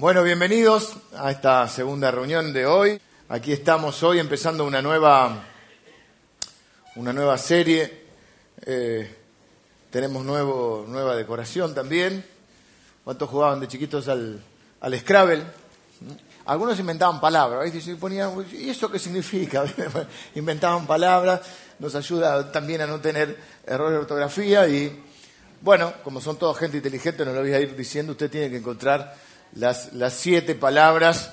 Bueno, bienvenidos a esta segunda reunión de hoy. Aquí estamos hoy empezando una nueva, una nueva serie. Eh, tenemos nuevo, nueva decoración también. ¿Cuántos jugaban de chiquitos al, al Scrabble? Algunos inventaban palabras, ¿viste? ponían, ¿y eso qué significa? inventaban palabras, nos ayuda también a no tener errores de ortografía y, bueno, como son todos gente inteligente, no lo voy a ir diciendo, usted tiene que encontrar las, las siete palabras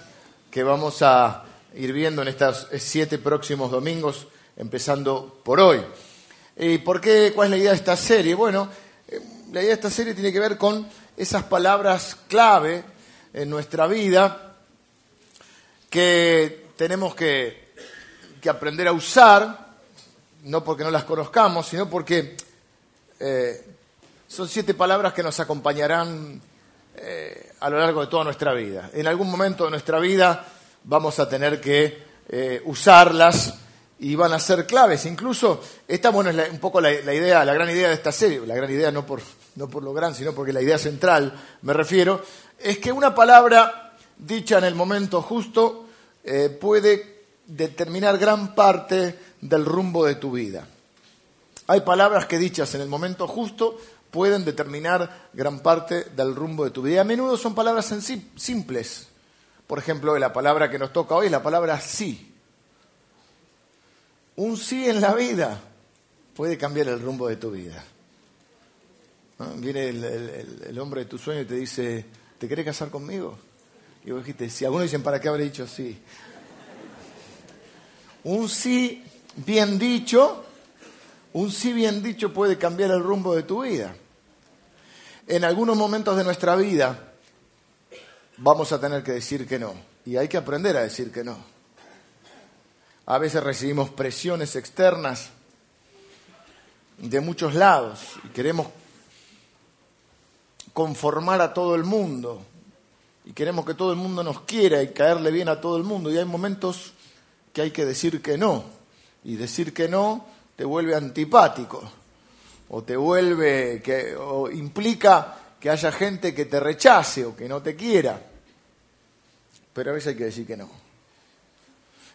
que vamos a ir viendo en estos siete próximos domingos, empezando por hoy. ¿Y por qué? ¿Cuál es la idea de esta serie? Bueno, eh, la idea de esta serie tiene que ver con esas palabras clave en nuestra vida que tenemos que, que aprender a usar, no porque no las conozcamos, sino porque eh, son siete palabras que nos acompañarán eh, a lo largo de toda nuestra vida. En algún momento de nuestra vida vamos a tener que eh, usarlas y van a ser claves. Incluso, esta bueno, es un poco la, idea, la gran idea de esta serie, la gran idea no por, no por lo gran, sino porque la idea central, me refiero, es que una palabra dicha en el momento justo eh, puede determinar gran parte del rumbo de tu vida. Hay palabras que dichas en el momento justo pueden determinar gran parte del rumbo de tu vida. A menudo son palabras simples. Por ejemplo, la palabra que nos toca hoy es la palabra sí. Un sí en la vida puede cambiar el rumbo de tu vida. Viene el, hombre de tu sueño y te dice, ¿te querés casar conmigo? Y vos dijiste, si algunos dicen, ¿para qué habré dicho sí? Un sí bien dicho, un sí bien dicho puede cambiar el rumbo de tu vida en algunos momentos de nuestra vida vamos a tener que decir que no. Y hay que aprender a decir que no. A veces recibimos presiones externas de muchos lados y queremos conformar a todo el mundo y queremos que todo el mundo nos quiera y caerle bien a todo el mundo y hay momentos que hay que decir que no y decir que no te vuelve antipático o te vuelve, que, o implica que haya gente que te rechace o que no te quiera. Pero a veces hay que decir que no.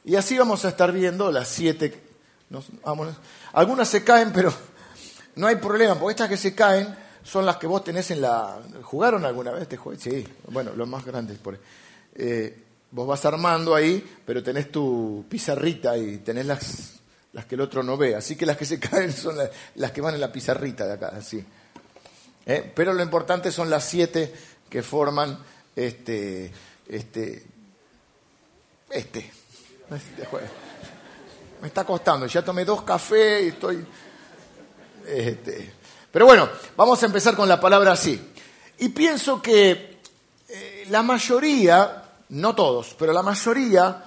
Y así vamos a estar viendo las siete. algunas se caen, pero no hay problema, porque estas que se caen son las que vos tenés en la. ¿Jugaron alguna vez este juego? Sí, bueno, los más grandes. Por... Eh, vos vas armando ahí, pero tenés tu pizarrita y tenés las las que el otro no ve. Así que las que se caen son las, que van en la pizarrita de acá, así. ¿Eh? Pero lo importante son las siete que forman este, este, este. Me está costando, ya tomé dos cafés y estoy... Este. Pero bueno, vamos a empezar con la palabra sí. Y pienso que eh, la mayoría, no todos, pero la mayoría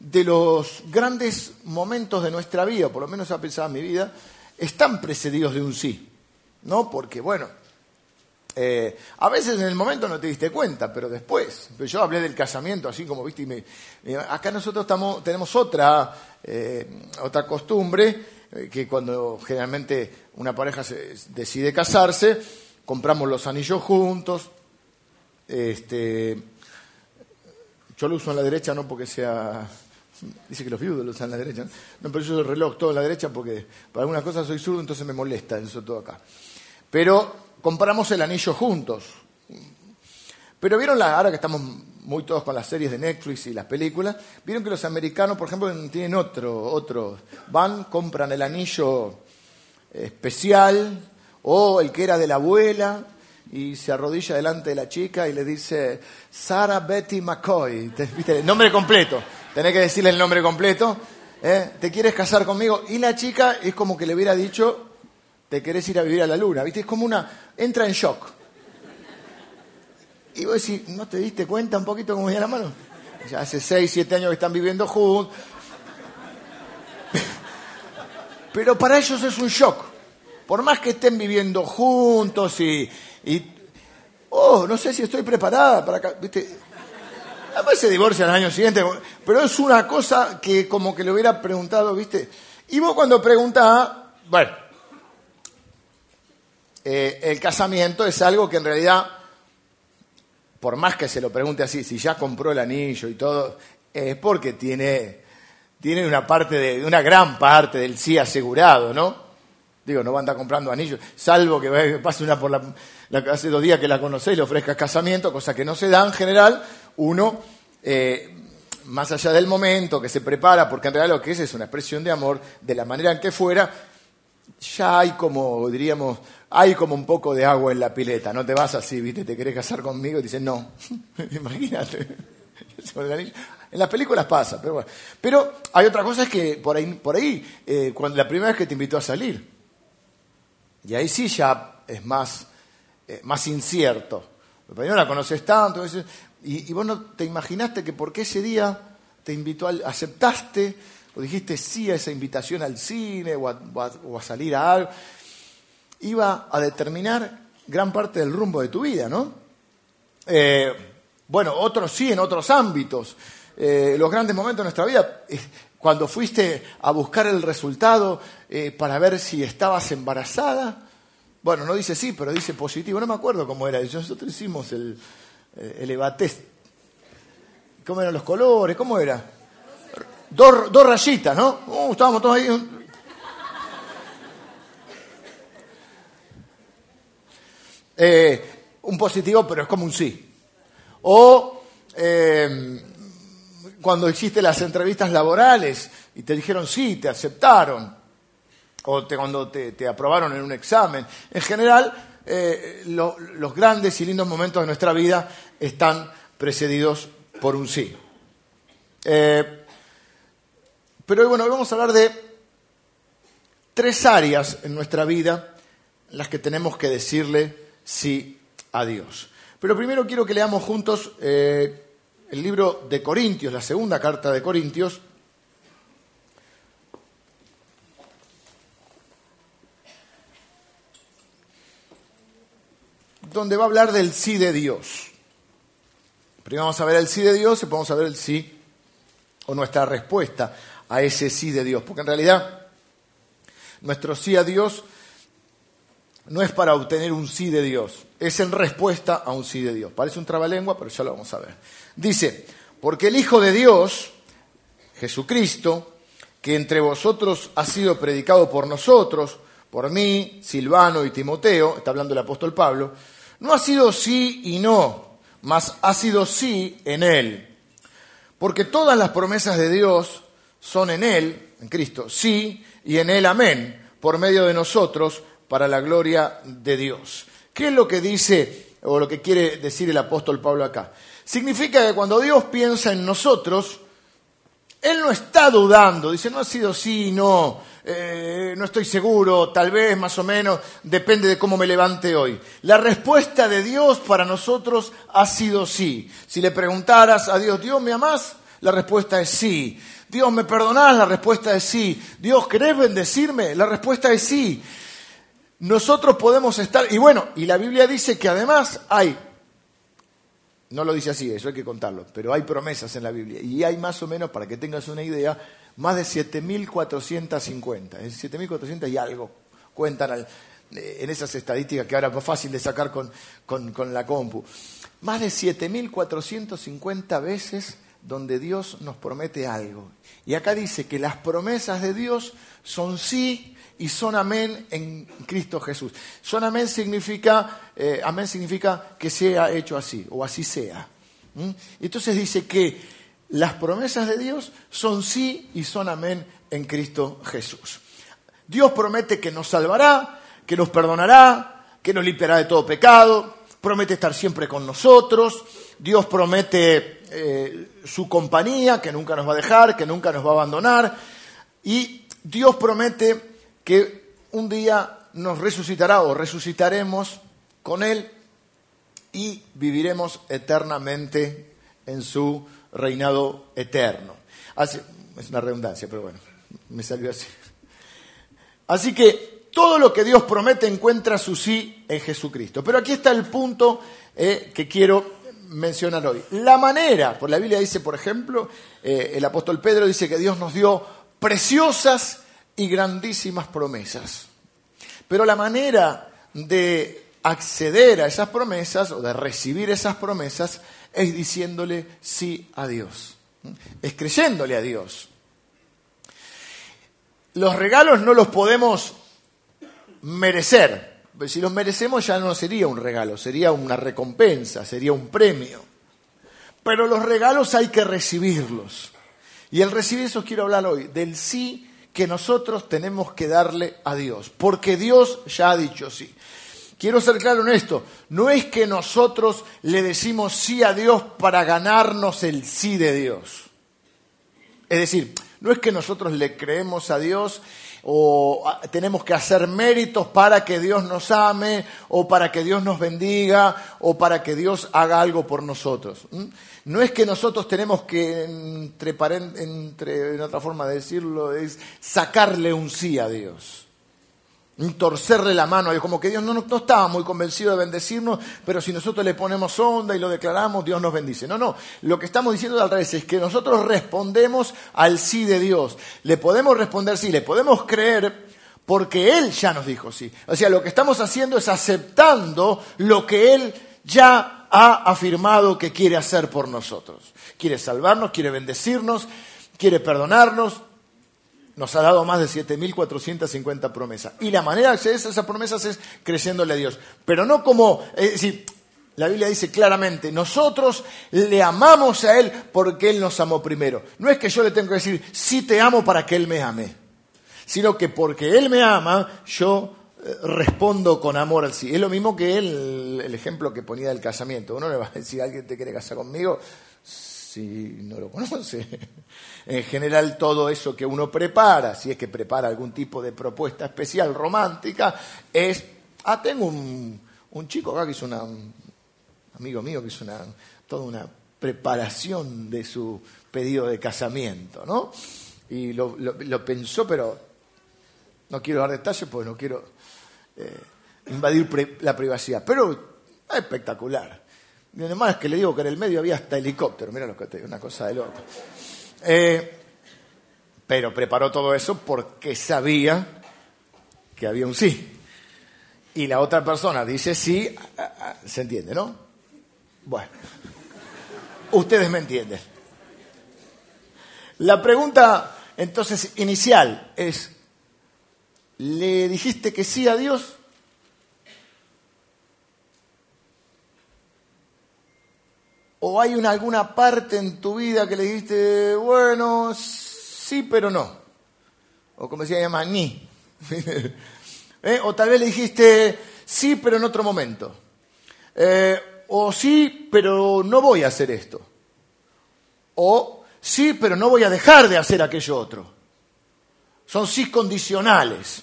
de los grandes momentos de nuestra vida, por lo menos ha pensado en mi vida, están precedidos de un sí. ¿No? Porque, bueno, eh, a veces en el momento no te diste cuenta, pero después. Yo hablé del casamiento, así como viste, y acá nosotros tenemos otra, eh, otra costumbre, eh, que cuando generalmente una pareja decide casarse, compramos los anillos juntos. Este, yo lo uso en la derecha no porque sea Dice que los viudos lo usan en la derecha. No, pero yo el reloj todo en la derecha porque para algunas cosas soy zurdo, entonces me molesta eso todo acá. Pero comparamos el anillo juntos. Pero vieron, la, ahora que estamos muy todos con las series de Netflix y las películas, vieron que los americanos, por ejemplo, tienen otro, otro. Van, compran el anillo especial o el que era de la abuela y se arrodilla delante de la chica y le dice, Sarah Betty McCoy, ¿viste? nombre completo tenés que decirle el nombre completo, ¿eh? ¿te quieres casar conmigo? Y la chica es como que le hubiera dicho, te querés ir a vivir a la luna, ¿viste? Es como una, entra en shock. Y vos decís, ¿no te diste cuenta un poquito cómo viene la mano? Ya hace 6, 7 años que están viviendo juntos. Pero para ellos es un shock. Por más que estén viviendo juntos y, y oh, no sé si estoy preparada para... ¿viste? Además se divorcia al año siguiente, pero es una cosa que como que le hubiera preguntado, ¿viste? Y vos cuando preguntás, bueno, eh, el casamiento es algo que en realidad por más que se lo pregunte así, si ya compró el anillo y todo, es porque tiene, tiene una parte de, una gran parte del sí asegurado, ¿no? Digo, no va a andar comprando anillos, salvo que pase una por la, hace dos días que la conocé y le ofrezca casamiento, cosa que no se da en general, uno, eh, más allá del momento, que se prepara, porque en realidad lo que es es una expresión de amor, de la manera en que fuera, ya hay como, diríamos, hay como un poco de agua en la pileta, no te vas así, viste, te querés casar conmigo y dices, no, imagínate. En las películas pasa, pero bueno. Pero hay otra cosa es que por ahí, por ahí eh, cuando la primera vez que te invitó a salir, y ahí sí ya es más, eh, más incierto. Pero no la conoces tanto, y, vos no te imaginaste que porque ese día te invitó, a, aceptaste o dijiste sí a esa invitación al cine o a, salir a algo, iba a determinar gran parte del rumbo de tu vida, ¿no? Eh, bueno, otros sí, en otros ámbitos. Eh, los grandes momentos de nuestra vida, cuando fuiste a buscar el resultado para ver si estabas embarazada. Bueno, no dice sí, pero dice positivo. No me acuerdo cómo era. Nosotros hicimos el, eh, el evatest. ¿Cómo eran los colores? ¿Cómo era? Dos, dos rayitas, ¿no? Uh, estábamos todos ahí. Eh, un positivo, pero es como un sí. O cuando hiciste las entrevistas laborales y te dijeron sí, te aceptaron, o cuando te, aprobaron en un examen. En general, eh, los grandes y lindos momentos de nuestra vida están precedidos por un sí. Eh, pero bueno, hoy vamos a hablar de tres áreas en nuestra vida en las que tenemos que decirle sí a Dios. Pero primero quiero que leamos juntos eh, el libro de Corintios, la segunda carta de Corintios, donde va a hablar del sí de Dios. Primero vamos a ver el sí de Dios y vamos a ver el sí o nuestra respuesta a ese sí de Dios. Porque en realidad nuestro sí a Dios no es para obtener un sí de Dios, es en respuesta a un sí de Dios. Parece un trabalengua, pero ya lo vamos a ver. Dice, porque el Hijo de Dios, Jesucristo, que entre vosotros ha sido predicado por nosotros, por mí, Silvano y Timoteo, está hablando el apóstol Pablo, no ha sido sí y no, mas ha sido sí en Él. Porque todas las promesas de Dios son en Él, en Cristo, sí y en Él amén, por medio de nosotros, para la gloria de Dios. ¿Qué es lo que dice o lo que quiere decir el apóstol Pablo acá? Significa que cuando Dios piensa en nosotros, Él no está dudando, dice, no ha sido sí, no, eh, no estoy seguro, tal vez, más o menos, depende de cómo me levante hoy. La respuesta de Dios para nosotros ha sido sí. Si le preguntaras a Dios, Dios, ¿me amás? La respuesta es sí. Dios, ¿me perdonás? La respuesta es sí. Dios, ¿querés bendecirme? La respuesta es sí. Nosotros podemos estar, y bueno, y la Biblia dice que además hay no lo dice así, eso hay que contarlo, pero hay promesas en la Biblia. Y hay más o menos, para que tengas una idea, más de 7.450. Es 7.400 y algo cuentan eh, en esas estadísticas que ahora es fácil de sacar con, con la compu. Más de 7.450 veces donde Dios nos promete algo. Y acá dice que las promesas de Dios son sí y son amén en Cristo Jesús. Son amén significa, eh, amén significa que sea hecho así o así sea. Entonces dice que las promesas de Dios son sí y son amén en Cristo Jesús. Dios promete que nos salvará, que nos perdonará, que nos limpiará de todo pecado, promete estar siempre con nosotros, Dios promete eh, su compañía, que nunca nos va a dejar, que nunca nos va a abandonar, y Dios promete que un día nos resucitará o resucitaremos con Él y viviremos eternamente en su reinado eterno. es una redundancia, pero bueno, me salió así. Así que todo lo que Dios promete encuentra su sí en Jesucristo. Pero aquí está el punto eh, que quiero mencionar hoy. La manera, por la Biblia dice, por ejemplo, eh, el apóstol Pedro dice que Dios nos dio preciosas y grandísimas promesas. Pero la manera de acceder a esas promesas o de recibir esas promesas es diciéndole sí a Dios, es creyéndole a Dios. Los regalos no los podemos merecer. Si los merecemos ya no sería un regalo, sería una recompensa, sería un premio. Pero los regalos hay que recibirlos. Y al recibir eso quiero hablar hoy, del sí que nosotros tenemos que darle a Dios, porque Dios ya ha dicho sí. Quiero ser claro en esto, no es que nosotros le decimos sí a Dios para ganarnos el sí de Dios. Es decir, no es que nosotros le creemos a Dios o tenemos que hacer méritos para que Dios nos ame o para que Dios nos bendiga o para que Dios haga algo por nosotros. No es que nosotros tenemos que, entre, entre en otra forma de decirlo, es sacarle un sí a Dios torcerle la mano, como que Dios no, no, estaba muy convencido de bendecirnos, pero si nosotros le ponemos onda y lo declaramos, Dios nos bendice. No, no, lo que estamos diciendo al revés es que nosotros respondemos al sí de Dios. Le podemos responder sí, le podemos creer porque Él ya nos dijo sí. O sea, lo que estamos haciendo es aceptando lo que Él ya ha afirmado que quiere hacer por nosotros. Quiere salvarnos, quiere bendecirnos, quiere perdonarnos, nos ha dado más de 7.450 promesas. Y la manera de acceder a esas promesas es creyéndole a Dios. Pero no como, es decir, la Biblia dice claramente, nosotros le amamos a Él porque Él nos amó primero. No es que yo le tengo que decir, sí te amo para que Él me ame, sino que porque Él me ama, yo eh, respondo con amor al sí. Es lo mismo que el, el ejemplo que ponía del casamiento. Uno le va a decir, ¿alguien te quiere casar conmigo? Si no lo conoce. En general todo eso que uno prepara, si es que prepara algún tipo de propuesta especial romántica, es, ah, tengo un, chico acá que hizo una, un amigo mío que hizo una, toda una preparación de su pedido de casamiento, ¿no? Y lo, pensó, pero no quiero dar detalles porque no quiero eh, invadir la privacidad, pero es espectacular. Y además que le digo que en el medio había hasta helicóptero, mira lo que te una cosa de loco. Eh, pero preparó todo eso porque sabía que había un sí. Y la otra persona dice sí, se entiende, ¿no? Bueno, ustedes me entienden. La pregunta entonces inicial es, ¿le dijiste que sí a Dios? ¿O hay una, alguna parte en tu vida que le dijiste, bueno, sí, pero no? O como se llama, ni. ¿Eh? O tal vez le dijiste, sí, pero en otro momento. Eh, o sí, pero no voy a hacer esto. O sí, pero no voy a dejar de hacer aquello otro. Son sí condicionales.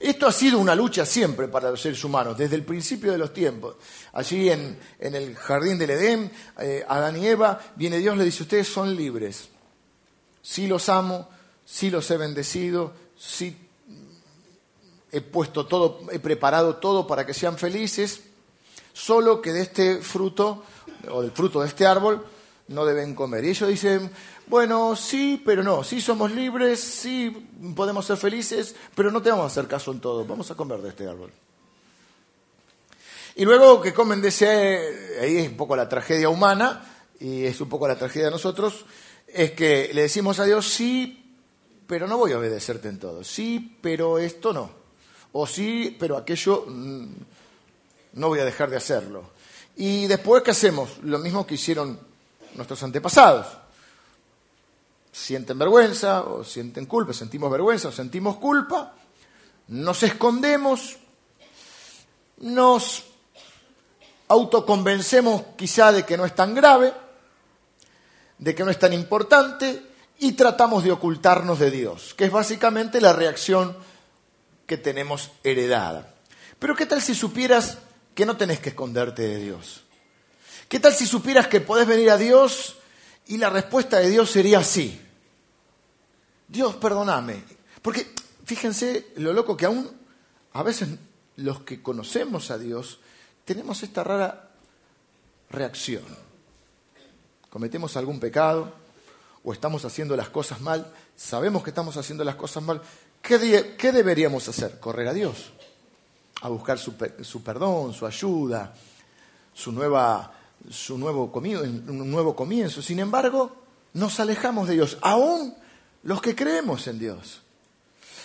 Esto ha sido una lucha siempre para los seres humanos, desde el principio de los tiempos. Allí en, el jardín del Edén, eh, Adán y Eva, viene Dios, le dice, ustedes son libres. Sí los amo, sí los he bendecido, sí he puesto todo, he preparado todo para que sean felices, solo que de este fruto, o del fruto de este árbol, no deben comer. Y ellos dicen, bueno, sí, pero no, sí somos libres, sí podemos ser felices, pero no te vamos a hacer caso en todo, vamos a comer de este árbol. Y luego que comen de ese, ahí es un poco la tragedia humana, y es un poco la tragedia de nosotros, es que le decimos a Dios, sí, pero no voy a obedecerte en todo, sí, pero esto no, o sí, pero aquello mm, no voy a dejar de hacerlo. Y después, ¿qué hacemos? Lo mismo que hicieron nuestros antepasados sienten vergüenza o sienten culpa, sentimos vergüenza o sentimos culpa, nos escondemos, nos autoconvencemos quizá de que no es tan grave, de que no es tan importante y tratamos de ocultarnos de Dios, que es básicamente la reacción que tenemos heredada. Pero ¿qué tal si supieras que no tenés que esconderte de Dios? ¿Qué tal si supieras que podés venir a Dios y la respuesta de Dios sería sí. Dios, perdóname. Porque fíjense lo loco que aún a veces los que conocemos a Dios tenemos esta rara reacción. Cometemos algún pecado o estamos haciendo las cosas mal, sabemos que estamos haciendo las cosas mal. ¿Qué, ¿Qué deberíamos hacer? Correr a Dios. a buscar su perdón, su ayuda, su, nueva, su nuevo, comienzo, un nuevo comienzo. Sin embargo, nos alejamos de Dios, aún los que creemos en Dios.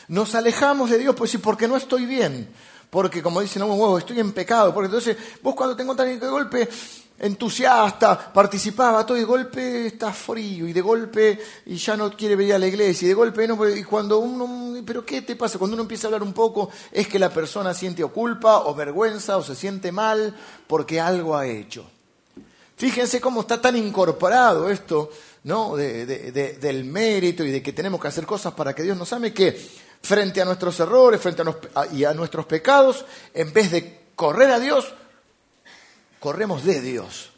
Nos alejamos de Dios, pues sí, porque no estoy bien, porque como dicen, no, estoy en pecado, porque entonces vos cuando te encontrás de golpe entusiasta, participaba, todo de golpe está frío y de golpe y ya no quiere venir a la iglesia y de golpe no, y cuando uno, pero ¿qué te pasa? Cuando uno empieza a hablar un poco es que la persona siente o culpa o vergüenza o se siente mal porque algo ha hecho. Fíjense cómo está tan incorporado esto, ¿no? del mérito y de que tenemos que hacer cosas para que Dios nos ame, que frente a nuestros errores, frente a, y a nuestros pecados, en vez de correr a Dios, corremos de Dios,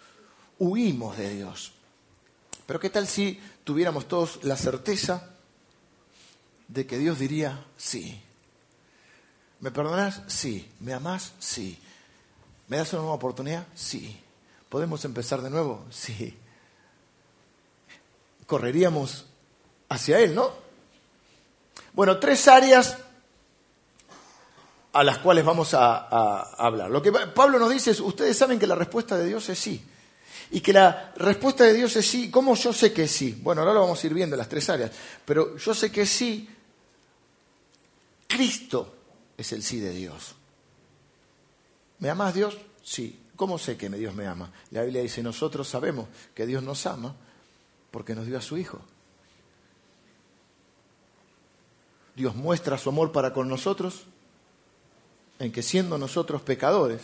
huimos de Dios. Pero ¿qué tal si tuviéramos todos la certeza de que Dios diría sí? ¿Me perdonás? Sí. ¿Me amás? Sí. ¿Me das una nueva oportunidad? Sí. ¿Podemos empezar de nuevo? Sí. Correríamos hacia Él, ¿no? Bueno, tres áreas a las cuales vamos a, hablar. Lo que Pablo nos dice es, ustedes saben que la respuesta de Dios es sí. Y que la respuesta de Dios es sí. ¿Cómo yo sé que sí? Bueno, ahora lo vamos a ir viendo en las tres áreas. Pero yo sé que sí. Cristo es el sí de Dios. ¿Me amas Dios? Sí. ¿Cómo sé que Dios me ama? La Biblia dice, nosotros sabemos que Dios nos ama porque nos dio a su Hijo. Dios muestra su amor para con nosotros en que siendo nosotros pecadores,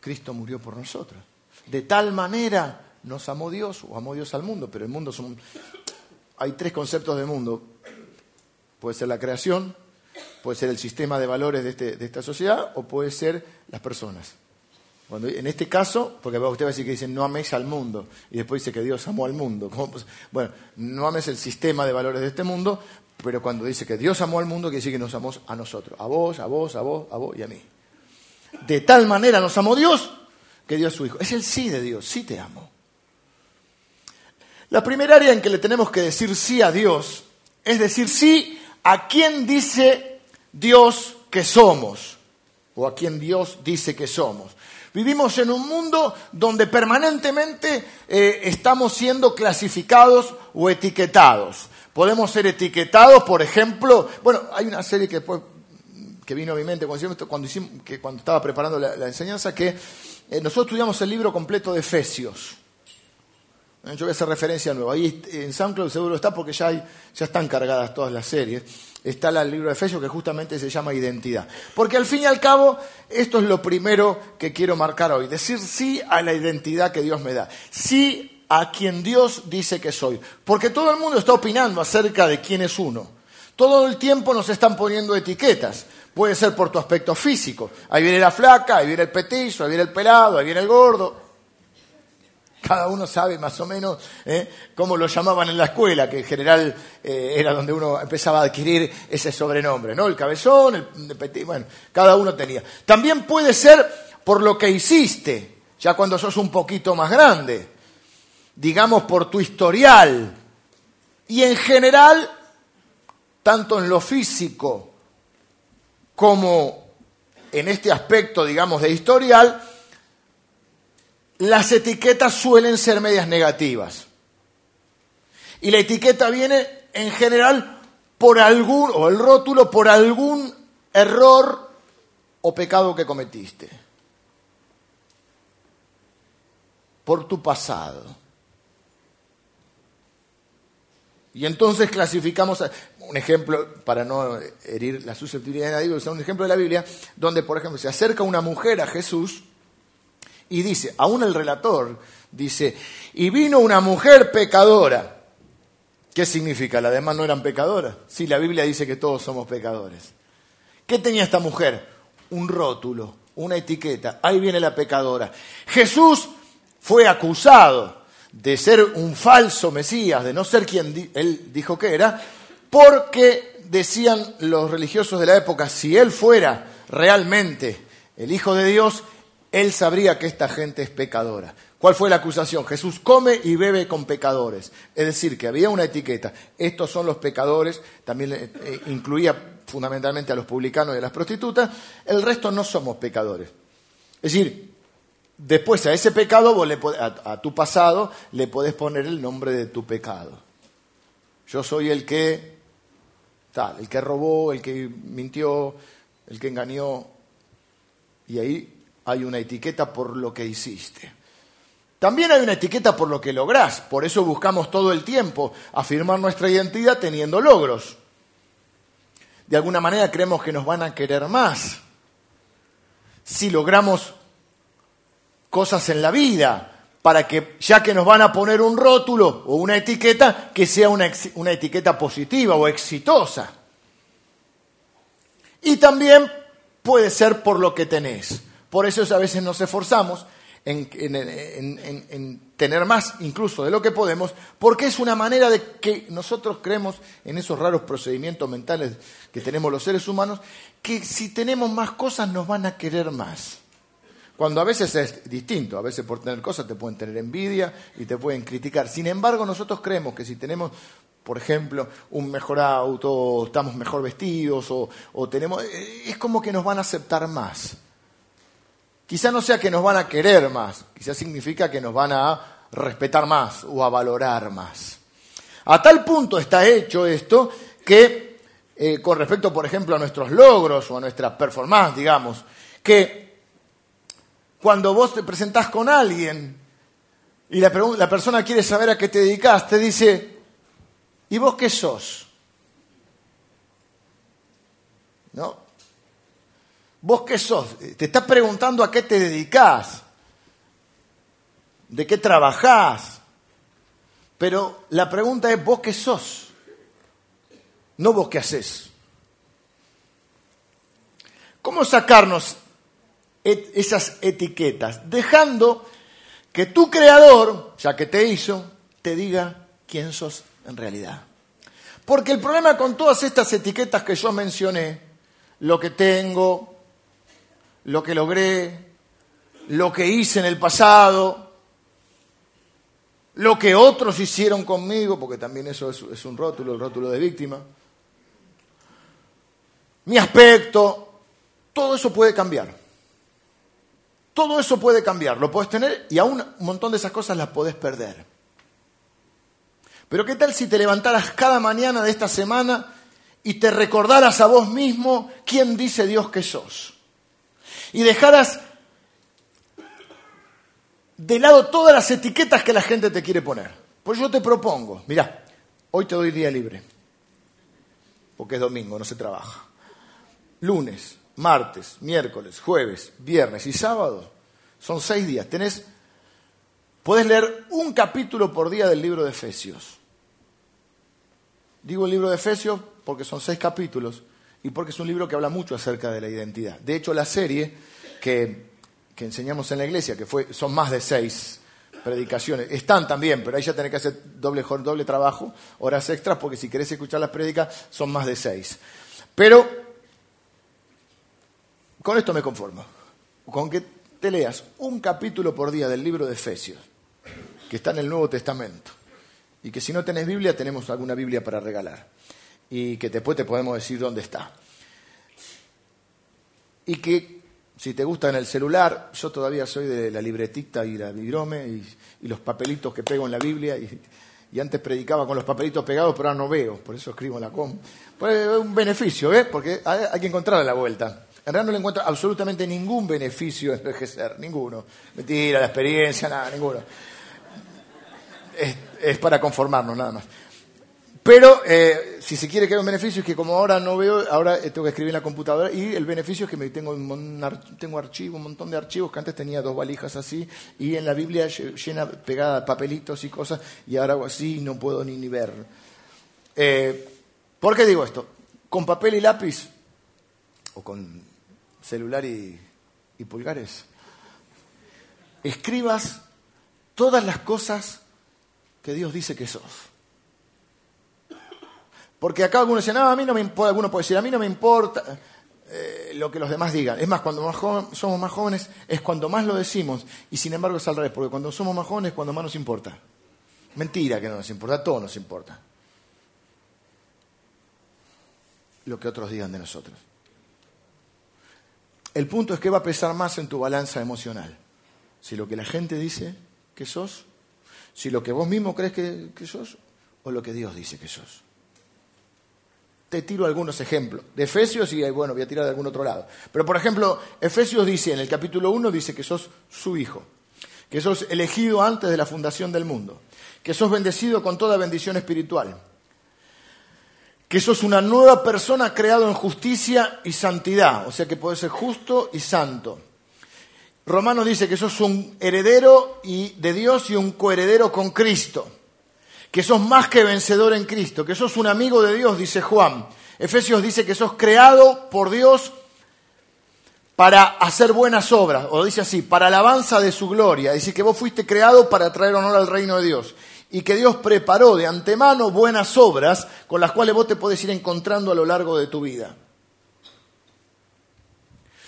Cristo murió por nosotros. De tal manera nos amó Dios, o amó Dios al mundo, pero el mundo son... Hay tres conceptos de mundo. Puede ser la creación, puede ser el sistema de valores de, este, de esta sociedad, o puede ser las personas. En este caso, porque usted va a decir que dice no ames al mundo, y después dice que Dios amó al mundo. Bueno, no ames el sistema de valores de este mundo, pero cuando dice que Dios amó al mundo, quiere decir que nos amó a nosotros, a vos, a vos, a vos, a vos y a mí. De tal manera nos amó Dios que dio a su Hijo. Es el sí de Dios, sí te amo. La primera área en que le tenemos que decir sí a Dios es decir sí a quien dice Dios que somos, o a quien Dios dice que somos. Vivimos en un mundo donde permanentemente eh, estamos siendo clasificados o etiquetados. Podemos ser etiquetados, por ejemplo, bueno, hay una serie que vino a mi mente cuando, cuando, que cuando estaba preparando la, enseñanza, que eh, nosotros estudiamos el libro completo de Efesios. Eh, yo voy a hacer referencia nueva. Ahí en SoundCloud seguro está porque ya están cargadas todas las series. Está el libro de Efesios que justamente se llama Identidad. Porque al fin y al cabo, esto es lo primero que quiero marcar hoy. Decir sí a la identidad que Dios me da. Sí a quien Dios dice que soy. Porque todo el mundo está opinando acerca de quién es uno. Todo el tiempo nos están poniendo etiquetas. Puede ser por tu aspecto físico. Ahí viene la flaca, ahí viene el petizo, ahí viene el pelado, ahí viene el gordo. Cada uno sabe más o menos ¿eh? cómo lo llamaban en la escuela, que en general eh, era donde uno empezaba a adquirir ese sobrenombre, ¿no? El cabezón, el, petit, bueno, cada uno tenía. También puede ser por lo que hiciste, ya cuando sos un poquito más grande digamos, por tu historial. Y en general, tanto en lo físico como en este aspecto, digamos, de historial, las etiquetas suelen ser medias negativas. Y la etiqueta viene en general por algún, o el rótulo por algún error o pecado que cometiste. Por tu pasado. Y entonces clasificamos, un ejemplo, para no herir la susceptibilidad de nadie, un ejemplo de la Biblia, donde, por ejemplo, se acerca una mujer a Jesús y dice, aún el relator dice, y vino una mujer pecadora. ¿Qué significa? ¿Las demás no eran pecadoras? Sí, la Biblia dice que todos somos pecadores. ¿Qué tenía esta mujer? Un rótulo, una etiqueta. Ahí viene la pecadora. Jesús fue acusado de ser un falso Mesías, de no ser quien él dijo que era, porque decían los religiosos de la época, si él fuera realmente el Hijo de Dios, él sabría que esta gente es pecadora. ¿Cuál fue la acusación? Jesús come y bebe con pecadores. Es decir, que había una etiqueta. Estos son los pecadores, también eh, incluía fundamentalmente a los publicanos y a las prostitutas, el resto no somos pecadores. Es decir, después a ese pecado, a, tu pasado, le podés poner el nombre de tu pecado. Yo soy el que, tal, el que robó, el que mintió, el que engañó, y ahí hay una etiqueta por lo que hiciste. También hay una etiqueta por lo que lográs, por eso buscamos todo el tiempo afirmar nuestra identidad teniendo logros. De alguna manera creemos que nos van a querer más si logramos cosas en la vida, para que ya que nos van a poner un rótulo o una etiqueta, que sea una, una etiqueta positiva o exitosa. Y también puede ser por lo que tenés. Por eso a veces nos esforzamos en, tener más incluso de lo que podemos, porque es una manera de que nosotros creemos en esos raros procedimientos mentales que tenemos los seres humanos, que si tenemos más cosas nos van a querer más. Cuando a veces es distinto, a veces por tener cosas te pueden tener envidia y te pueden criticar. Sin embargo, nosotros creemos que si tenemos, por ejemplo, un mejor auto, estamos mejor vestidos o, tenemos, eh, es como que nos van a aceptar más. Quizá no sea que nos van a querer más, quizá significa que nos van a respetar más o a valorar más. A tal punto está hecho esto que, eh, con respecto, por ejemplo, a nuestros logros o a nuestra performance, digamos, que cuando vos te presentás con alguien y la, la persona quiere saber a qué te dedicas, te dice, ¿y vos qué sos? ¿No? ¿Vos qué sos? Te estás preguntando a qué te dedicas, de qué trabajás. Pero la pregunta es, ¿vos qué sos? No vos qué haces. ¿Cómo sacarnos esas etiquetas, dejando que tu creador, ya que te hizo, te diga quién sos en realidad. Porque el problema con todas estas etiquetas que yo mencioné, lo que tengo, lo que logré, lo que hice en el pasado, lo que otros hicieron conmigo, porque también eso es, un rótulo, el rótulo de víctima, mi aspecto, todo eso puede cambiar. Todo eso puede cambiar, lo puedes tener y aún un montón de esas cosas las podés perder. Pero ¿qué tal si te levantaras cada mañana de esta semana y te recordaras a vos mismo quién dice Dios que sos? Y dejaras de lado todas las etiquetas que la gente te quiere poner. Pues yo te propongo, mira, hoy te doy día libre, porque es domingo, no se trabaja. Lunes, martes, miércoles, jueves, viernes y sábado. Son seis días. Tenés, puedes leer un capítulo por día del libro de Efesios. Digo el libro de Efesios porque son seis capítulos y porque es un libro que habla mucho acerca de la identidad. De hecho, la serie que, que enseñamos en la iglesia, que fue, son más de seis predicaciones, están también, pero ahí ya tenés que hacer doble, doble trabajo, horas extras, porque si querés escuchar las prédicas son más de seis. Pero con esto me conformo. Con que te leas un capítulo por día del libro de Efesios, que está en el Nuevo Testamento. Y que si no tenés Biblia, tenemos alguna Biblia para regalar. Y que después te podemos decir dónde está. Y que si te gusta en el celular, yo todavía soy de la libretita y la virome y, los papelitos que pego en la Biblia. Y, antes predicaba con los papelitos pegados, pero ahora no veo, por eso escribo en la com. Pues es un beneficio, ¿ves? Porque hay, hay que encontrarle la vuelta. En realidad no le encuentro absolutamente ningún beneficio en envejecer, ninguno. Mentira, la experiencia, nada, ninguno. Es, para conformarnos, nada más. Pero eh, si se quiere que haya un beneficio es que como ahora no veo, ahora tengo que escribir en la computadora y el beneficio es que me tengo un, tengo archivo, un montón de archivos que antes tenía dos valijas así y en la Biblia llena pegada papelitos y cosas y ahora hago así y no puedo ni, ni ver. Eh, ¿Por qué digo esto? Con papel y lápiz o con celular y, pulgares, escribas todas las cosas que Dios dice que sos. Porque acá algunos dicen, no, a mí no me importa, alguno puede decir, a mí no me importa eh, lo que los demás digan. Es más, cuando somos más jóvenes es cuando más lo decimos y sin embargo es al revés, porque cuando somos más jóvenes es cuando más nos importa. Mentira que no nos importa, todo nos importa. lo que otros digan de nosotros. El punto es que va a pesar más en tu balanza emocional. Si lo que la gente dice que sos, si lo que vos mismo crees que, que sos, o lo que Dios dice que sos. Te tiro algunos ejemplos de Efesios y bueno, voy a tirar de algún otro lado. Pero por ejemplo, Efesios dice en el capítulo 1, dice que sos su hijo, que sos elegido antes de la fundación del mundo, que sos bendecido con toda bendición espiritual que sos una nueva persona creado en justicia y santidad, o sea que puedes ser justo y santo. Romano dice que sos un heredero y de Dios y un coheredero con Cristo, que sos más que vencedor en Cristo, que sos un amigo de Dios, dice Juan. Efesios dice que sos creado por Dios para hacer buenas obras, o dice así, para alabanza de su gloria, dice que vos fuiste creado para traer honor al reino de Dios y que Dios preparó de antemano buenas obras con las cuales vos te podés ir encontrando a lo largo de tu vida.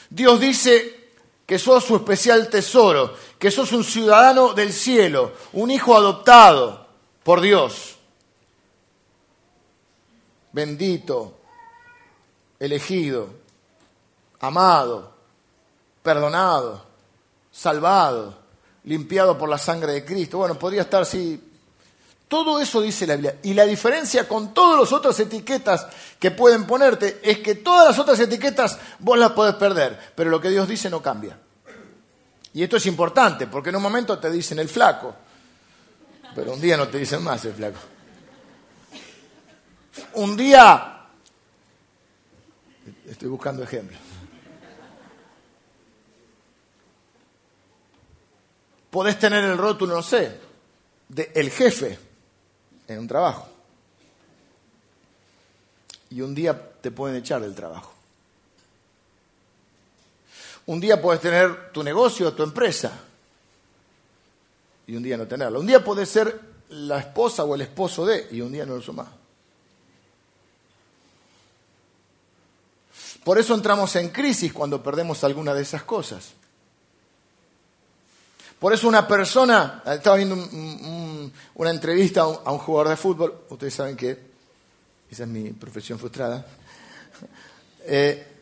Dios dice que sos su especial tesoro, que sos un ciudadano del cielo, un hijo adoptado por Dios. Bendito, elegido, amado, perdonado, salvado, limpiado por la sangre de Cristo. Bueno, podría estar así todo eso dice la Biblia. Y la diferencia con todas las otras etiquetas que pueden ponerte es que todas las otras etiquetas vos las podés perder, pero lo que Dios dice no cambia. Y esto es importante, porque en un momento te dicen el flaco, pero un día no te dicen más el flaco. Un día, estoy buscando ejemplos, podés tener el rótulo, no sé, de el jefe en un trabajo. Y un día te pueden echar del trabajo. Un día puedes tener tu negocio, tu empresa, y un día no tenerla. Un día puedes ser la esposa o el esposo de, y un día no lo más. Por eso entramos en crisis cuando perdemos alguna de esas cosas. Por eso una persona, estaba viendo una entrevista a un, jugador de fútbol, ustedes saben que esa es mi profesión frustrada, eh,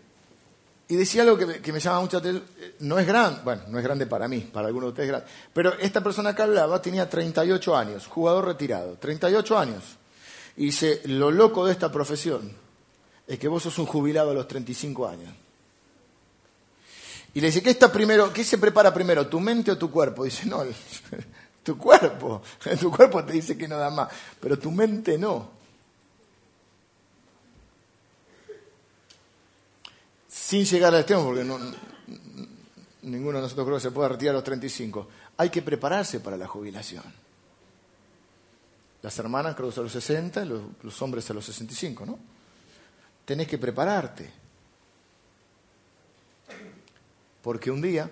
y decía algo que me, llama mucho atención, no es grande, bueno, no es grande para mí, para algunos de ustedes es grande, pero esta persona que hablaba tenía 38 años, jugador retirado, 38 años, y dice, lo loco de esta profesión es que vos sos un jubilado a los 35 años. Y le dice, ¿qué está primero? ¿Qué se prepara primero, tu mente o tu cuerpo? Dice, no, tu cuerpo. Tu cuerpo te dice que no da más, pero tu mente no. Sin llegar al extremo, porque no, ninguno de nosotros creo que se pueda retirar a los 35. Hay que prepararse para la jubilación. Las hermanas creo que a los 60, los, los hombres a los 65, ¿no? Tenés que prepararte. Porque un día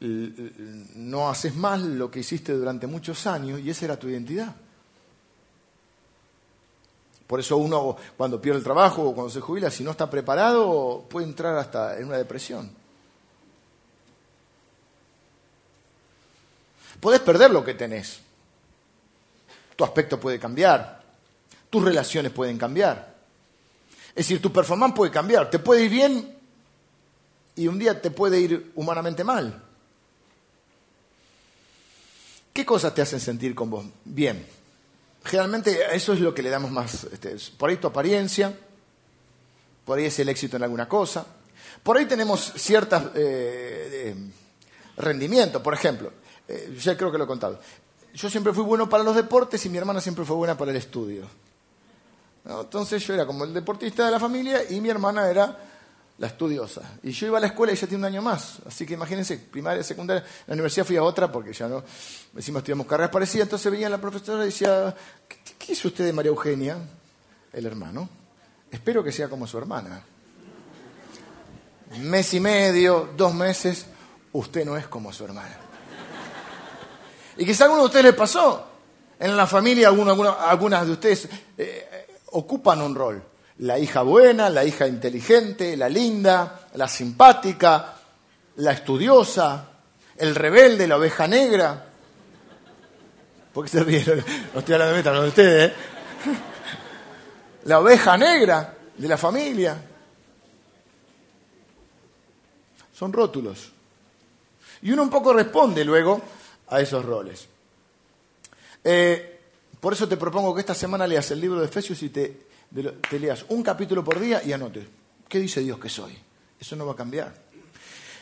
no haces más lo que hiciste durante muchos años y esa era tu identidad. Por eso uno cuando pierde el trabajo o cuando se jubila, si no está preparado, puede entrar hasta en una depresión. Puedes perder lo que tenés. Tu aspecto puede cambiar. Tus relaciones pueden cambiar. Es decir, tu performance puede cambiar. Te puede ir bien y un día te puede ir humanamente mal. ¿Qué cosas te hacen sentir con vos? Bien. Generalmente eso es lo que le damos más. Este, por ahí tu apariencia, por ahí es el éxito en alguna cosa. Por ahí tenemos ciertos eh, rendimientos. Por ejemplo, eh, ya creo que lo he contado. Yo siempre fui bueno para los deportes y mi hermana siempre fue buena para el estudio. Entonces yo era como el deportista de la familia y mi hermana era la estudiosa. Y yo iba a la escuela y ya tiene un año más. Así que imagínense, primaria, secundaria, la universidad fui a otra porque ya no, encima estudiamos carreras parecidas. Entonces venía la profesora y decía, ¿qué, hizo usted de María Eugenia? El hermano. Espero que sea como su hermana. Mes y medio, dos meses, usted no es como su hermana. Y quizá a alguno de ustedes le pasó. En la familia, algunas de ustedes eh, eh, ocupan un rol la hija buena, la hija inteligente, la linda, la simpática, la estudiosa, el rebelde, la oveja negra. ¿Por qué se ríen? No estoy hablando de mí, de ustedes. ¿eh? la oveja negra de la familia. Son rótulos. Y uno un poco responde luego a esos roles. Eh, por eso te propongo que esta semana leas el libro de Efesios y te, te leas un capítulo por día y anotes, ¿qué dice Dios que soy? Eso no va a cambiar.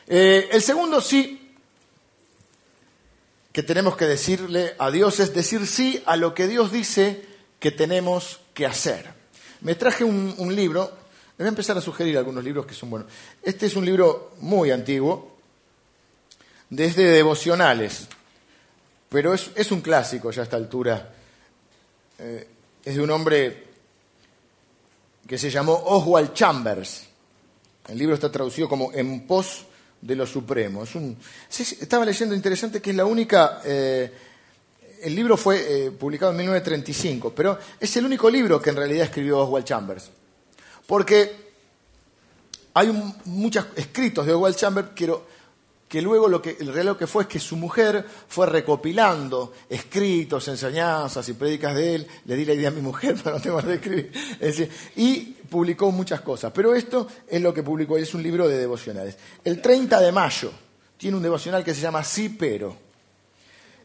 Eh, el segundo sí que tenemos que decirle a Dios es decir sí a lo que Dios dice que tenemos que hacer. Me traje un, libro, voy a empezar a sugerir algunos libros que son buenos. Este es un libro muy antiguo, desde devocionales, pero es, un clásico ya a esta altura. Eh, es de un hombre que se llamó Oswald Chambers. El libro está traducido como En pos de lo supremo. estaba leyendo interesante que es la única... Eh, el libro fue eh, publicado en 1935, pero es el único libro que en realidad escribió Oswald Chambers. Porque hay muchos escritos de Oswald Chambers, quiero que luego lo que, el reloj que fue es que su mujer fue recopilando escritos, enseñanzas y prédicas de él. Le di la idea a mi mujer para no tener de escribir. y publicó muchas cosas. Pero esto es lo que publicó, es un libro de devocionales. El 30 de mayo tiene un devocional que se llama Sí, pero.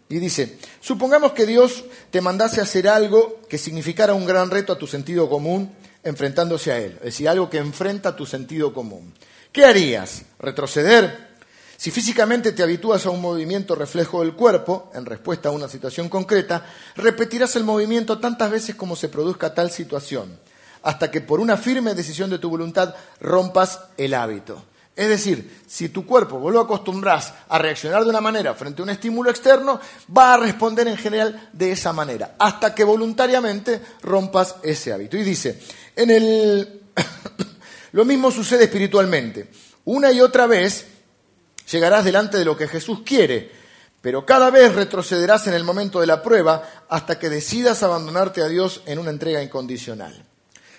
Y dice, supongamos que Dios te mandase a hacer algo que significara un gran reto a tu sentido común enfrentándose a él. Es decir, algo que enfrenta tu sentido común. ¿Qué harías? ¿Retroceder? Si físicamente te habitúas a un movimiento reflejo del cuerpo, en respuesta a una situación concreta, repetirás el movimiento tantas veces como se produzca tal situación, hasta que por una firme decisión de tu voluntad rompas el hábito. Es decir, si tu cuerpo vos lo acostumbras a reaccionar de una manera frente a un estímulo externo, va a responder en general de esa manera, hasta que voluntariamente rompas ese hábito. Y dice, en el lo mismo sucede espiritualmente. Una y otra vez Llegarás delante de lo que Jesús quiere, pero cada vez retrocederás en el momento de la prueba hasta que decidas abandonarte a Dios en una entrega incondicional.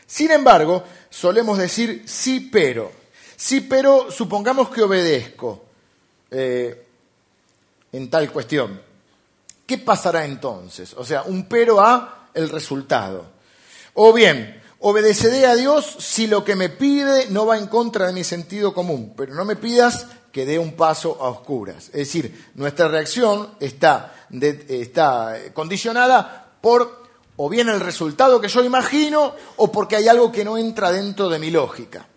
Sin embargo, solemos decir sí, pero. Sí, pero supongamos que obedezco eh, en tal cuestión. ¿Qué pasará entonces? O sea, un pero a el resultado. O bien, obedeceré a Dios si lo que me pide no va en contra de mi sentido común, pero no me pidas que dé un paso a oscuras. Es decir, nuestra reacción está, está condicionada por o bien el resultado que yo imagino o porque hay algo que no entra dentro de mi lógica.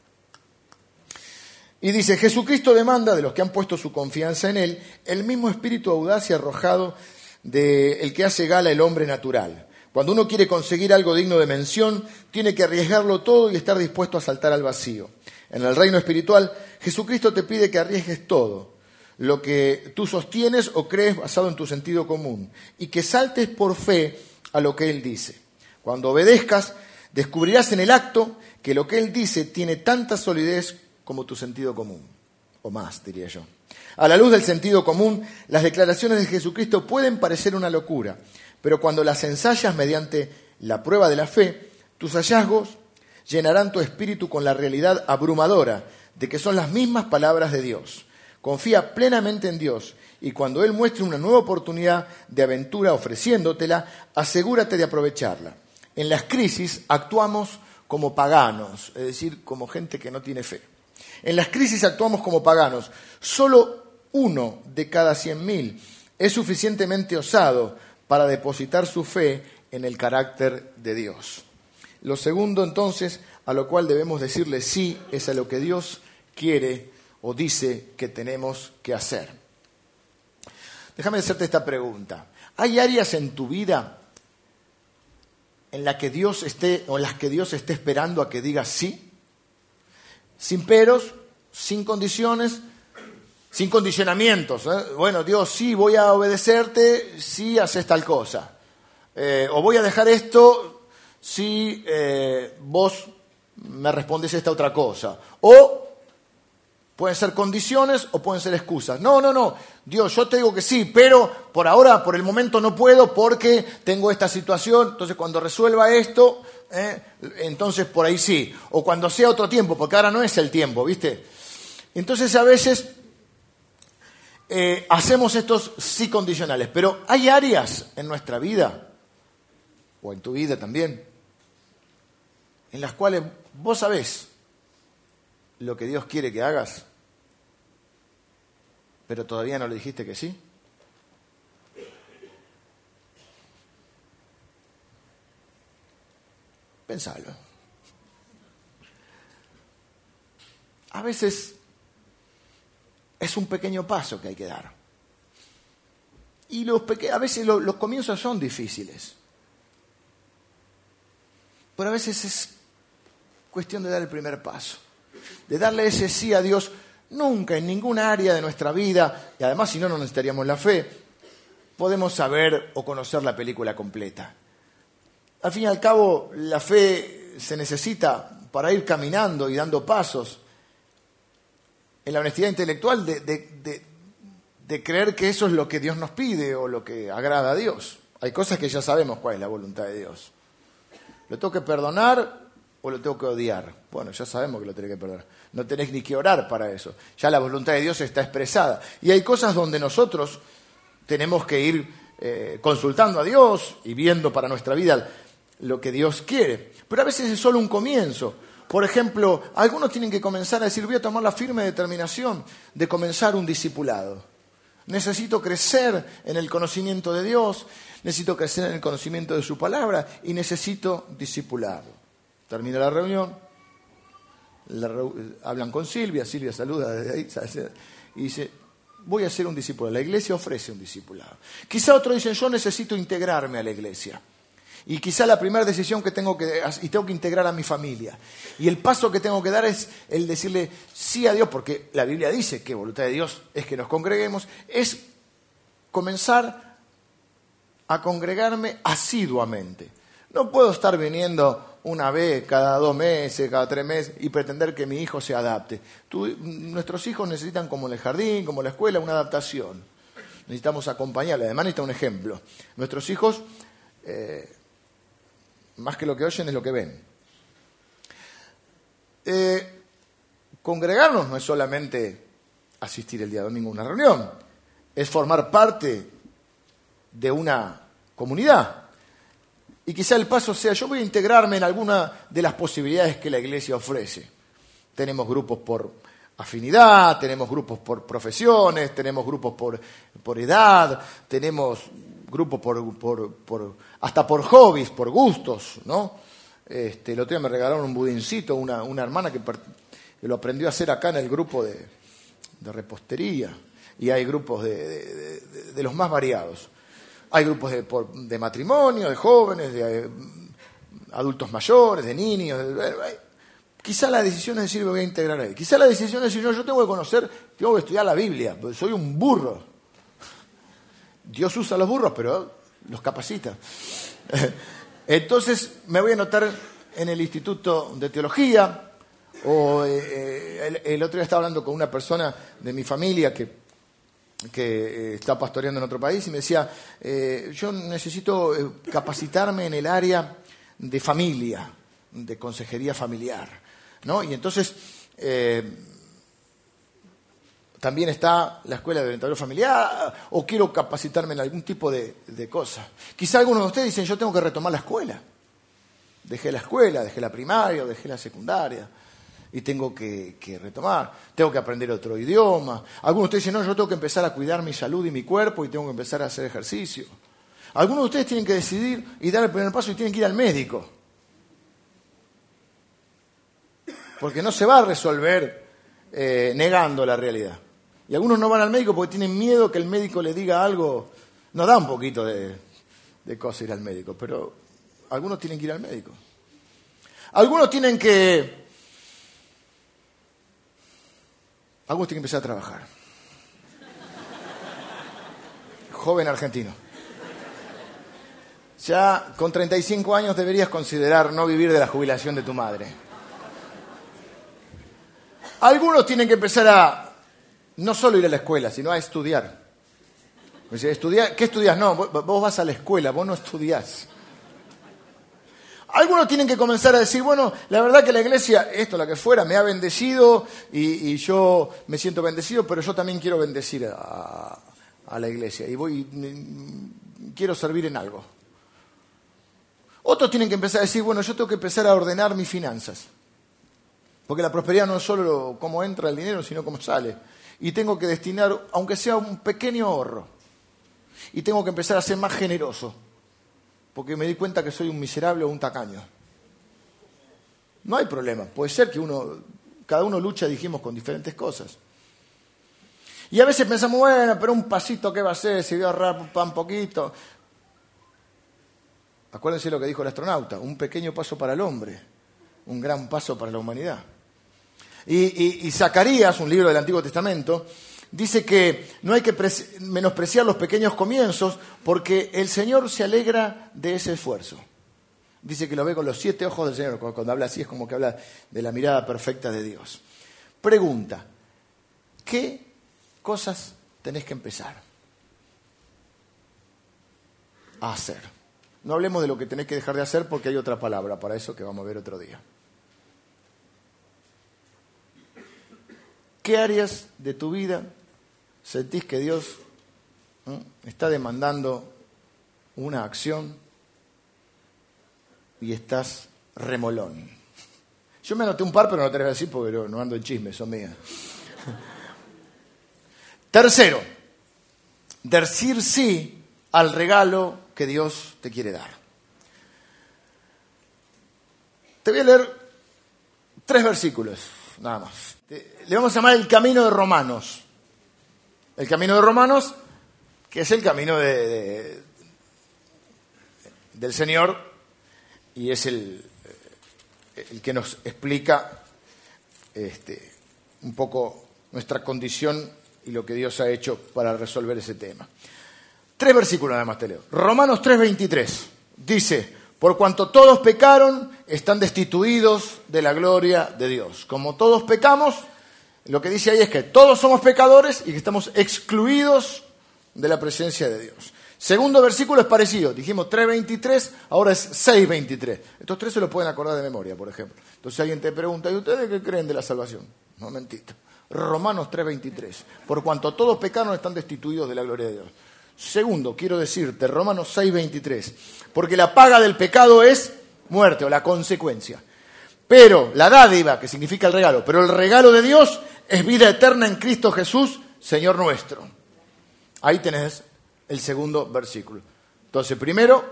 Y dice, Jesucristo demanda de los que han puesto su confianza en Él el mismo espíritu audaz y arrojado del que hace gala el hombre natural. Cuando uno quiere conseguir algo digno de mención, tiene que arriesgarlo todo y estar dispuesto a saltar al vacío. En el reino espiritual, Jesucristo te pide que arriesgues todo, lo que tú sostienes o crees basado en tu sentido común, y que saltes por fe a lo que Él dice. Cuando obedezcas, descubrirás en el acto que lo que Él dice tiene tanta solidez como tu sentido común, o más, diría yo. A la luz del sentido común, las declaraciones de Jesucristo pueden parecer una locura, pero cuando las ensayas mediante la prueba de la fe, tus hallazgos llenarán tu espíritu con la realidad abrumadora de que son las mismas palabras de Dios. Confía plenamente en Dios y cuando Él muestre una nueva oportunidad de aventura ofreciéndotela, asegúrate de aprovecharla. En las crisis actuamos como paganos, es decir, como gente que no tiene fe. En las crisis actuamos como paganos. Solo uno de cada cien mil es suficientemente osado para depositar su fe en el carácter de Dios. Lo segundo, entonces, a lo cual debemos decirle sí, es a lo que Dios quiere o dice que tenemos que hacer. Déjame hacerte esta pregunta. ¿Hay áreas en tu vida en las que Dios esté o en las que Dios esté esperando a que digas sí? Sin peros, sin condiciones, sin condicionamientos. ¿eh? Bueno, Dios, sí, voy a obedecerte si haces tal cosa. Eh, o voy a dejar esto si eh, vos me respondes esta otra cosa. O pueden ser condiciones o pueden ser excusas. No, no, no. Dios, yo te digo que sí, pero por ahora, por el momento no puedo porque tengo esta situación. Entonces, cuando resuelva esto, eh, entonces por ahí sí. O cuando sea otro tiempo, porque ahora no es el tiempo, ¿viste? Entonces, a veces eh, hacemos estos sí condicionales. Pero hay áreas en nuestra vida, o en tu vida también, en las cuales vos sabés lo que Dios quiere que hagas, pero todavía no le dijiste que sí? Pensalo. A veces es un pequeño paso que hay que dar. Y los a veces los comienzos son difíciles. Pero a veces es cuestión de dar el primer paso, de darle ese sí a Dios. Nunca en ninguna área de nuestra vida, y además si no, no necesitaríamos la fe, podemos saber o conocer la película completa. Al fin y al cabo, la fe se necesita para ir caminando y dando pasos en la honestidad intelectual de, de, creer que eso es lo que Dios nos pide o lo que agrada a Dios. Hay cosas que ya sabemos cuál es la voluntad de Dios. ¿Lo tengo que perdonar o lo tengo que odiar? Bueno, ya sabemos que lo tenés que perdonar. No tenés ni que orar para eso. Ya la voluntad de Dios está expresada. Y hay cosas donde nosotros tenemos que ir eh, consultando a Dios y viendo para nuestra vida lo que Dios quiere. Pero a veces es solo un comienzo. Por ejemplo, algunos tienen que comenzar a decir, voy a tomar la firme determinación de comenzar un discipulado. Necesito crecer en el conocimiento de Dios, necesito crecer en el conocimiento de su palabra y necesito discipulado. Termina la reunión, hablan con Silvia, Silvia saluda desde ahí y dice, voy a ser un discípulo. La iglesia ofrece un discipulado. Quizá otros dicen, yo necesito integrarme a la iglesia. Y quizá la primera decisión que tengo que y tengo que integrar a mi familia. Y el paso que tengo que dar es el decirle sí a Dios, porque la Biblia dice que voluntad de Dios es que nos congreguemos, es comenzar a congregarme asiduamente. No puedo estar viniendo una vez cada dos meses, cada tres meses y pretender que mi hijo se adapte. nuestros hijos necesitan, como el jardín, como la escuela, una adaptación. Necesitamos acompañarle. Además, necesita un ejemplo. Nuestros hijos eh, más que lo que oyen es lo que ven. Eh, congregarnos no es solamente asistir el día domingo a una reunión, es formar parte de una comunidad. Y quizá el paso sea, yo voy a integrarme en alguna de las posibilidades que la iglesia ofrece. Tenemos grupos por afinidad, tenemos grupos por profesiones, tenemos grupos por, por edad, tenemos grupos por, por, hasta por hobbies, por gustos, ¿no? Este, el otro día me regalaron un budincito, una, una hermana que, lo aprendió a hacer acá en el grupo de, de repostería. Y hay grupos de, de, los más variados. Hay grupos de, de matrimonio, de jóvenes, de eh, adultos mayores, de niños. quizá la decisión es decir, me voy a integrar ahí. Quizá la decisión es decir, no, yo tengo que conocer, tengo que estudiar la Biblia, soy un burro. Dios usa los burros, pero los capacita. Entonces me voy a anotar en el Instituto de Teología, o eh, eh, el, otro día estaba hablando con una persona de mi familia que, que eh, está pastoreando en otro país y me decía, yo necesito capacitarme en el área de familia, de consejería familiar. ¿no? Y entonces también está la escuela de orientador familiar o quiero capacitarme en algún tipo de, cosa. Quizá algunos de ustedes dicen, yo tengo que retomar la escuela. Dejé la escuela, dejé la primaria, dejé la secundaria y tengo que, retomar. Tengo que aprender otro idioma. Algunos de ustedes dicen, no, yo tengo que empezar a cuidar mi salud y mi cuerpo y tengo que empezar a hacer ejercicio. Algunos de ustedes tienen que decidir y dar el primer paso y tienen que ir al médico. Porque no se va a resolver eh, negando la realidad. Y algunos no van al médico porque tienen miedo que el médico le diga algo. Nos da un poquito de, de cosa ir al médico, pero algunos tienen que ir al médico. Algunos tienen que... Algunos tienen que empezar a trabajar. Joven argentino. Ya con 35 años deberías considerar no vivir de la jubilación de tu madre. Algunos tienen que empezar a no solo ir a la escuela, sino a estudiar. estudiar ¿Qué estudias? No, vos vas a la escuela, vos no estudiás. Algunos tienen que comenzar a decir, bueno, la verdad que la iglesia, esto, la que fuera, me ha bendecido y, yo me siento bendecido, pero yo también quiero bendecir a, a la iglesia y voy, quiero servir en algo. Otros tienen que empezar a decir, bueno, yo tengo que empezar a ordenar mis finanzas. Porque la prosperidad no es solo cómo entra el dinero, sino cómo sale. Y tengo que destinar, aunque sea un pequeño ahorro. Y tengo que empezar a ser más generoso. Porque me di cuenta que soy un miserable o un tacaño. No hay problema. Puede ser que uno, cada uno lucha, dijimos, con diferentes cosas. Y a veces pensamos, bueno, pero un pasito, ¿qué va a ser? Si voy a ahorrar un poquito. Acuérdense lo que dijo el astronauta, un pequeño paso para el hombre, un gran paso para la humanidad. Y, Zacarías, un libro del Antiguo Testamento, dice que no hay que menospreciar los pequeños comienzos porque el Señor se alegra de ese esfuerzo. Dice que lo ve con los siete ojos del Señor. Cuando habla así es como que habla de la mirada perfecta de Dios. Pregunta, ¿qué cosas tenés que empezar a hacer? No hablemos de lo que tenés que dejar de hacer porque hay otra palabra para eso que vamos a ver otro día. ¿Qué áreas de tu vida sentís que Dios está demandando una acción y estás remolón? Yo me anoté un par, pero no te voy a decir porque no ando en chisme, son mías. Tercero, decir sí al regalo que Dios te quiere dar. Te voy a leer tres versículos, nada más. Le vamos a llamar el camino de Romanos. El camino de Romanos, que es el camino de, del Señor y es el, el que nos explica este, un poco nuestra condición y lo que Dios ha hecho para resolver ese tema. Tres versículos nada más te leo. Romanos 3:23 dice, por cuanto todos pecaron, están destituidos de la gloria de Dios. Como todos pecamos, lo que dice ahí es que todos somos pecadores y que estamos excluidos de la presencia de Dios. Segundo versículo es parecido. Dijimos 3.23, ahora es 6.23. Estos tres se los pueden acordar de memoria, por ejemplo. Entonces alguien te pregunta, ¿y ustedes qué creen de la salvación? Momentito. Romanos 3.23. Por cuanto todos pecaron, están destituidos de la gloria de Dios. Segundo, quiero decirte, Romanos 6.23. Porque la paga del pecado es muerte o la consecuencia. Pero la dádiva, que significa el regalo, pero el regalo de Dios es vida eterna en Cristo Jesús, Señor nuestro. Ahí tenés el segundo versículo. Entonces, primero,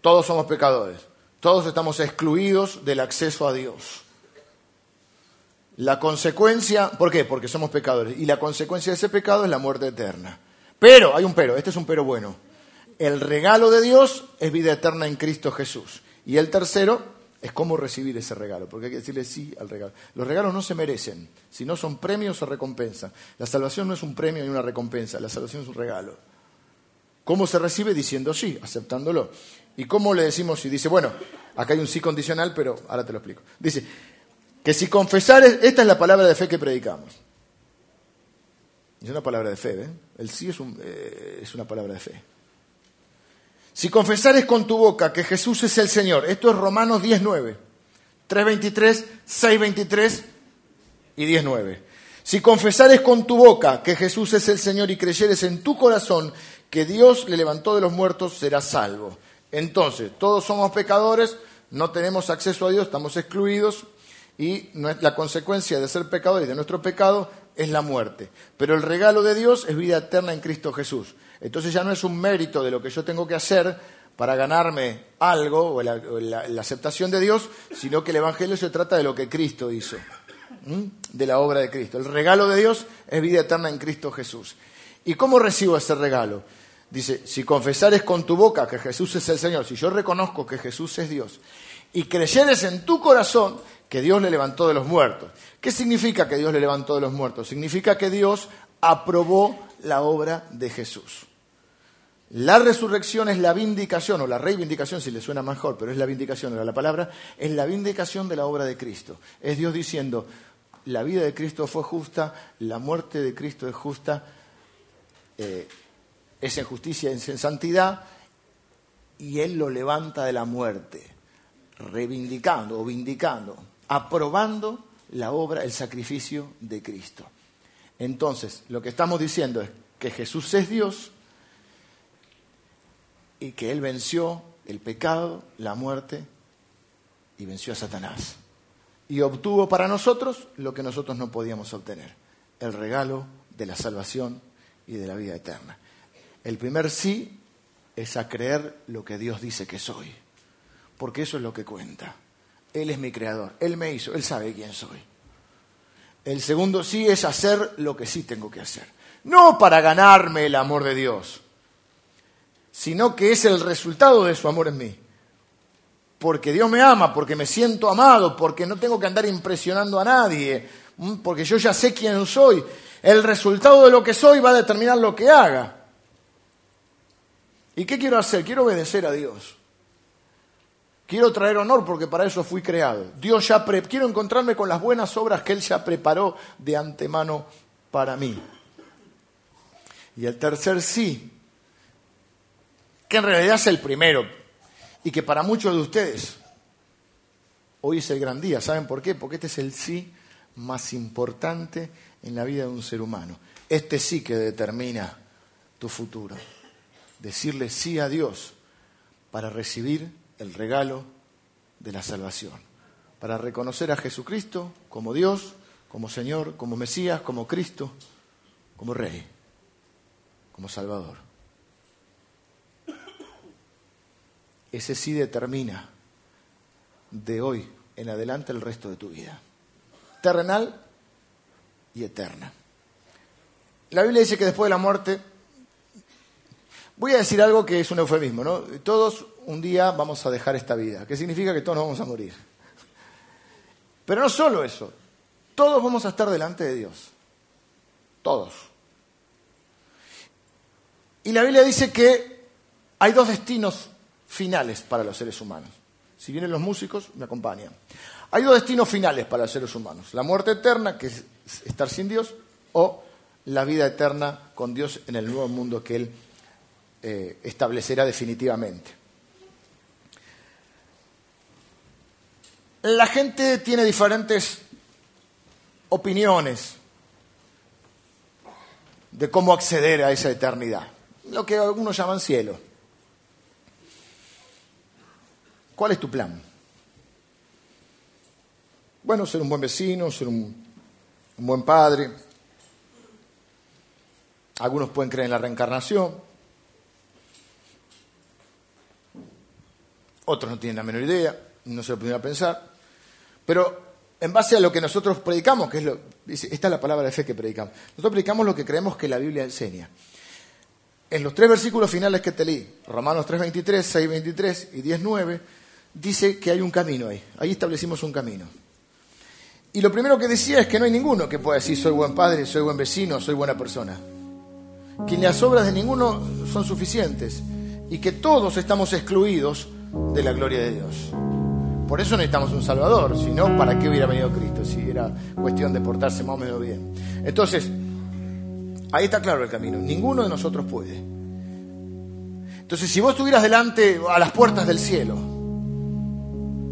todos somos pecadores. Todos estamos excluidos del acceso a Dios. La consecuencia, ¿por qué? Porque somos pecadores. Y la consecuencia de ese pecado es la muerte eterna. Pero, hay un pero, este es un pero bueno. El regalo de Dios es vida eterna en Cristo Jesús. Y el tercero, es cómo recibir ese regalo, porque hay que decirle sí al regalo. Los regalos no se merecen, si no son premios o recompensa. La salvación no es un premio ni una recompensa, la salvación es un regalo. ¿Cómo se recibe? Diciendo sí, aceptándolo. ¿Y cómo le decimos si dice, bueno, acá hay un sí condicional, pero ahora te lo explico. Dice, que si confesares, esta es la palabra de fe que predicamos. Es una palabra de fe. ¿eh? El sí es, eh, es una palabra de fe. Si confesares con tu boca que Jesús es el Señor, esto es Romanos 19, 3.23, 6.23 y 19. Si confesares con tu boca que Jesús es el Señor y creyeres en tu corazón que Dios le levantó de los muertos, serás salvo. Entonces, todos somos pecadores, no tenemos acceso a Dios, estamos excluidos y la consecuencia de ser pecadores y de nuestro pecado es la muerte. Pero el regalo de Dios es vida eterna en Cristo Jesús. Entonces ya no es un mérito de lo que yo tengo que hacer para ganarme algo o la, aceptación de Dios, sino que el Evangelio se trata de lo que Cristo hizo, de la obra de Cristo. El regalo de Dios es vida eterna en Cristo Jesús. ¿Y cómo recibo ese regalo? Dice, si confesares con tu boca que Jesús es el Señor, si yo reconozco que Jesús es Dios, y creyeres en tu corazón que Dios le levantó de los muertos. ¿Qué significa que Dios le levantó de los muertos? Significa que Dios aprobó la obra de Jesús. La resurrección es la vindicación, o la reivindicación, si le suena mejor, pero es la vindicación de la palabra, es la vindicación de la obra de Cristo. Es Dios diciendo, la vida de Cristo fue justa, la muerte de Cristo es justa, eh, es en justicia, es en santidad, y Él lo levanta de la muerte, reivindicando o vindicando, aprobando la obra, el sacrificio de Cristo. Entonces, lo que estamos diciendo es que Jesús es Dios, y que Él venció el pecado, la muerte y venció a Satanás. Y obtuvo para nosotros lo que nosotros no podíamos obtener, el regalo de la salvación y de la vida eterna. El primer sí es a creer lo que Dios dice que soy, porque eso es lo que cuenta. Él es mi creador, Él me hizo, Él sabe quién soy. El segundo sí es hacer lo que sí tengo que hacer. No para ganarme el amor de Dios, sino que es el resultado de su amor en mí. Porque Dios me ama, porque me siento amado, porque no tengo que andar impresionando a nadie, porque yo ya sé quién soy. El resultado de lo que soy va a determinar lo que haga. ¿Y qué quiero hacer? Quiero obedecer a Dios. Quiero traer honor porque para eso fui creado. Dios ya quiero encontrarme con las buenas obras que Él ya preparó de antemano para mí. Y el tercer sí, que en realidad es el primero, y que para muchos de ustedes hoy es el gran día. ¿Saben por qué? Porque este es el sí más importante en la vida de un ser humano. Este sí que determina tu futuro. Decirle sí a Dios para recibir el regalo de la salvación, para reconocer a Jesucristo como Dios, como Señor, como Mesías, como Cristo, como Rey, como Salvador. Ese sí determina de hoy en adelante el resto de tu vida, terrenal y eterna. La Biblia dice que después de la muerte, voy a decir algo que es un eufemismo, ¿no? Todos un día vamos a dejar esta vida, que significa que todos nos vamos a morir. Pero no solo eso, todos vamos a estar delante de Dios. Todos. Y la Biblia dice que hay dos destinos finales para los seres humanos. Si vienen los músicos, me acompañan. Hay dos destinos finales para los seres humanos. La muerte eterna, que es estar sin Dios, o la vida eterna con Dios en el nuevo mundo que Él eh, establecerá definitivamente. La gente tiene diferentes opiniones de cómo acceder a esa eternidad, lo que algunos llaman cielo. ¿Cuál es tu plan? Bueno, ser un buen vecino, ser un, buen padre. Algunos pueden creer en la reencarnación. Otros no tienen la menor idea, no se lo pudieron pensar. Pero en base a lo que nosotros predicamos, que es lo, esta es la palabra de fe que predicamos, nosotros predicamos lo que creemos que la Biblia enseña. En los tres versículos finales que te leí, Romanos 3.23, 6.23 y 10.9, dice que hay un camino ahí. Ahí establecimos un camino. Y lo primero que decía es que no hay ninguno que pueda decir soy buen padre, soy buen vecino, soy buena persona. Que las obras de ninguno son suficientes y que todos estamos excluidos de la gloria de Dios. Por eso necesitamos un Salvador, si no, ¿para qué hubiera venido Cristo? Si era cuestión de portarse más o menos bien. Entonces, ahí está claro el camino. Ninguno de nosotros puede. Entonces, si vos estuvieras delante a las puertas del cielo,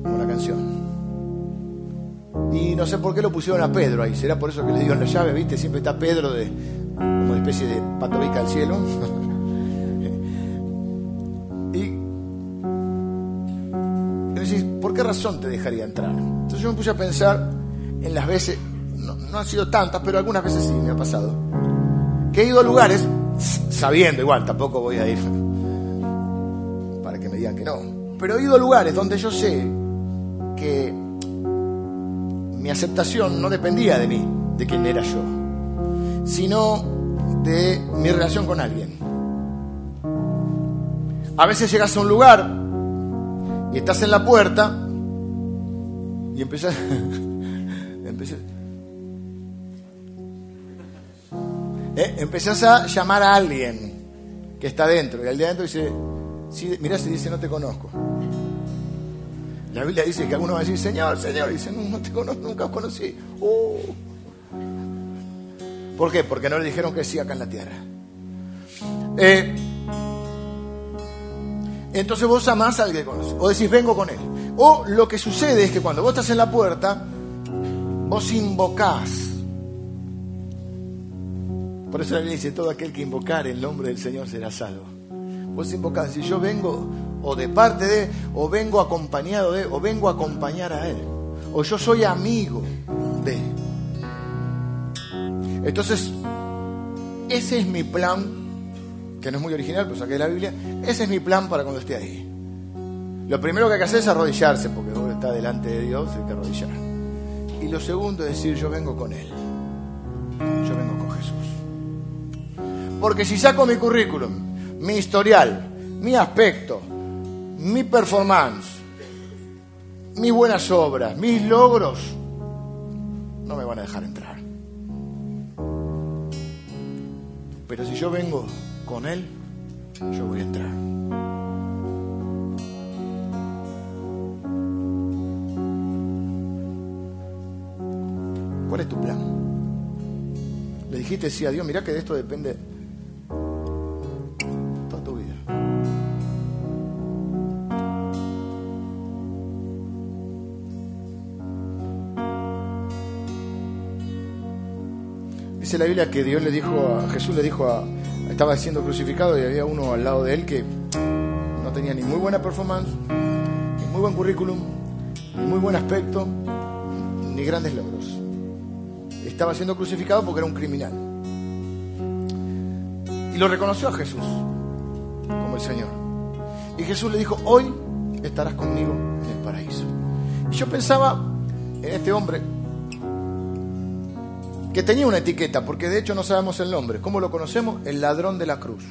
la canción, y no sé por qué lo pusieron a Pedro ahí, será por eso que le dieron la llave, ¿viste? Siempre está Pedro de, como una especie de patobica al cielo. ¿por qué razón te dejaría entrar? Entonces yo me puse a pensar en las veces, no, han sido tantas, pero algunas veces sí me ha pasado, que he ido a lugares, sabiendo igual, tampoco voy a ir para que me digan que no, pero he ido a lugares donde yo sé que mi aceptación no dependía de mí, de quién era yo, sino de mi relación con alguien. A veces llegas a un lugar y estás en la puerta y empiezas, eh, a llamar a alguien que está dentro y al de adentro dice, sí, mirá si dice no te conozco. La Biblia dice que algunos van a decir, Señor, Señor, y dice, no, te conozco, nunca os conocí. Oh. ¿Por qué? Porque no le dijeron que sí acá en la tierra. Eh, entonces vos amás alguien que conoces. O decís, vengo con él. O lo que sucede es que cuando vos estás en la puerta, vos invocás. Por eso la Biblia dice, todo aquel que invocar el nombre del Señor será salvo. Vos invocás, si yo vengo o de parte de, o vengo acompañado de, o vengo a acompañar a Él, o yo soy amigo de. Entonces, ese es mi plan, que no es muy original, pero saqué de la Biblia, ese es mi plan para cuando esté ahí. Lo primero que hay que hacer es arrodillarse, porque uno está delante de Dios, hay que arrodillar. Y lo segundo es decir, yo vengo con Él. Yo vengo con Jesús. Porque si saco mi currículum, mi historial, mi aspecto, mi performance, mis buenas obras, mis logros, no me van a dejar entrar. Pero si yo vengo con Él, yo voy a entrar. ¿Cuál es tu plan? Le dijiste sí a Dios, mira que de esto depende Dice la Biblia que Dios le dijo a Jesús le dijo a estaba siendo crucificado y había uno al lado de él que no tenía ni muy buena performance, ni muy buen currículum, ni muy buen aspecto, ni grandes logros. Estaba siendo crucificado porque era un criminal. Y lo reconoció a Jesús como el Señor. Y Jesús le dijo, hoy estarás conmigo en el paraíso. Y yo pensaba en este hombre que tenía una etiqueta, porque de hecho no sabemos el nombre. ¿Cómo lo conocemos? El ladrón de la cruz,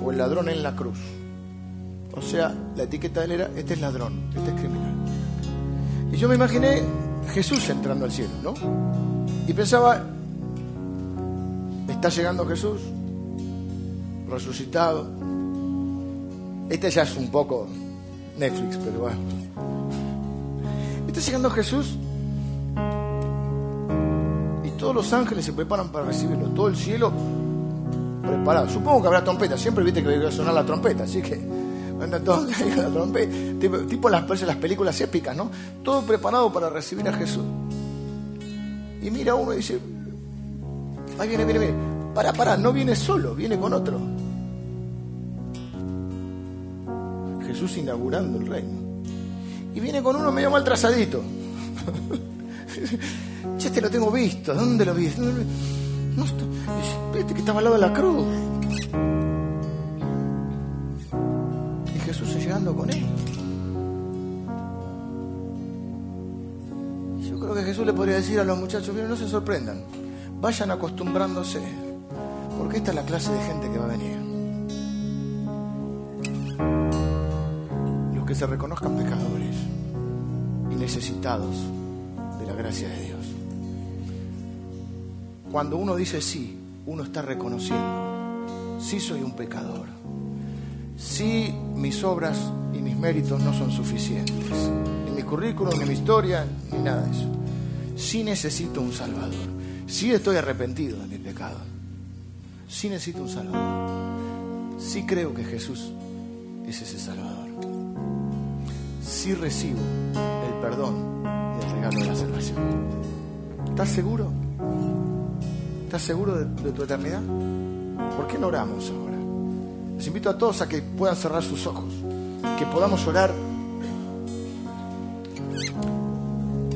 o el ladrón en la cruz. O sea, la etiqueta de él era, este es ladrón, este es criminal. Y yo me imaginé Jesús entrando al cielo, ¿no? Y pensaba, está llegando Jesús, resucitado. Este ya es un poco Netflix, pero bueno. Está llegando Jesús todos los ángeles se preparan para recibirlo, todo el cielo preparado. Supongo que habrá trompeta, siempre viste que va a sonar la trompeta, así que andan todos la trompeta, tipo, las, las películas épicas, ¿no? Todo preparado para recibir a Jesús. Y mira uno y dice, ahí viene, viene, viene, para, para, no viene solo, viene con otro. Jesús inaugurando el reino. Y viene con uno medio mal trazadito. Che, este lo tengo visto. ¿Dónde lo viste? No, este que estaba al lado de la cruz. Y Jesús llegando con él. Yo creo que Jesús le podría decir a los muchachos, no se sorprendan, vayan acostumbrándose, porque esta es la clase de gente que va a venir. Los que se reconozcan pecadores y necesitados de la gracia de Dios. Cuando uno dice sí, uno está reconociendo, sí soy un pecador, sí mis obras y mis méritos no son suficientes, ni mi currículum, ni mi historia, ni nada de eso. Sí necesito un Salvador, sí estoy arrepentido de mi pecado, sí necesito un Salvador, sí creo que Jesús es ese Salvador, sí recibo el perdón y el regalo de la salvación. ¿Estás seguro? ¿Estás seguro de, tu eternidad? ¿Por qué no oramos ahora? Les invito a todos a que puedan cerrar sus ojos, que podamos orar.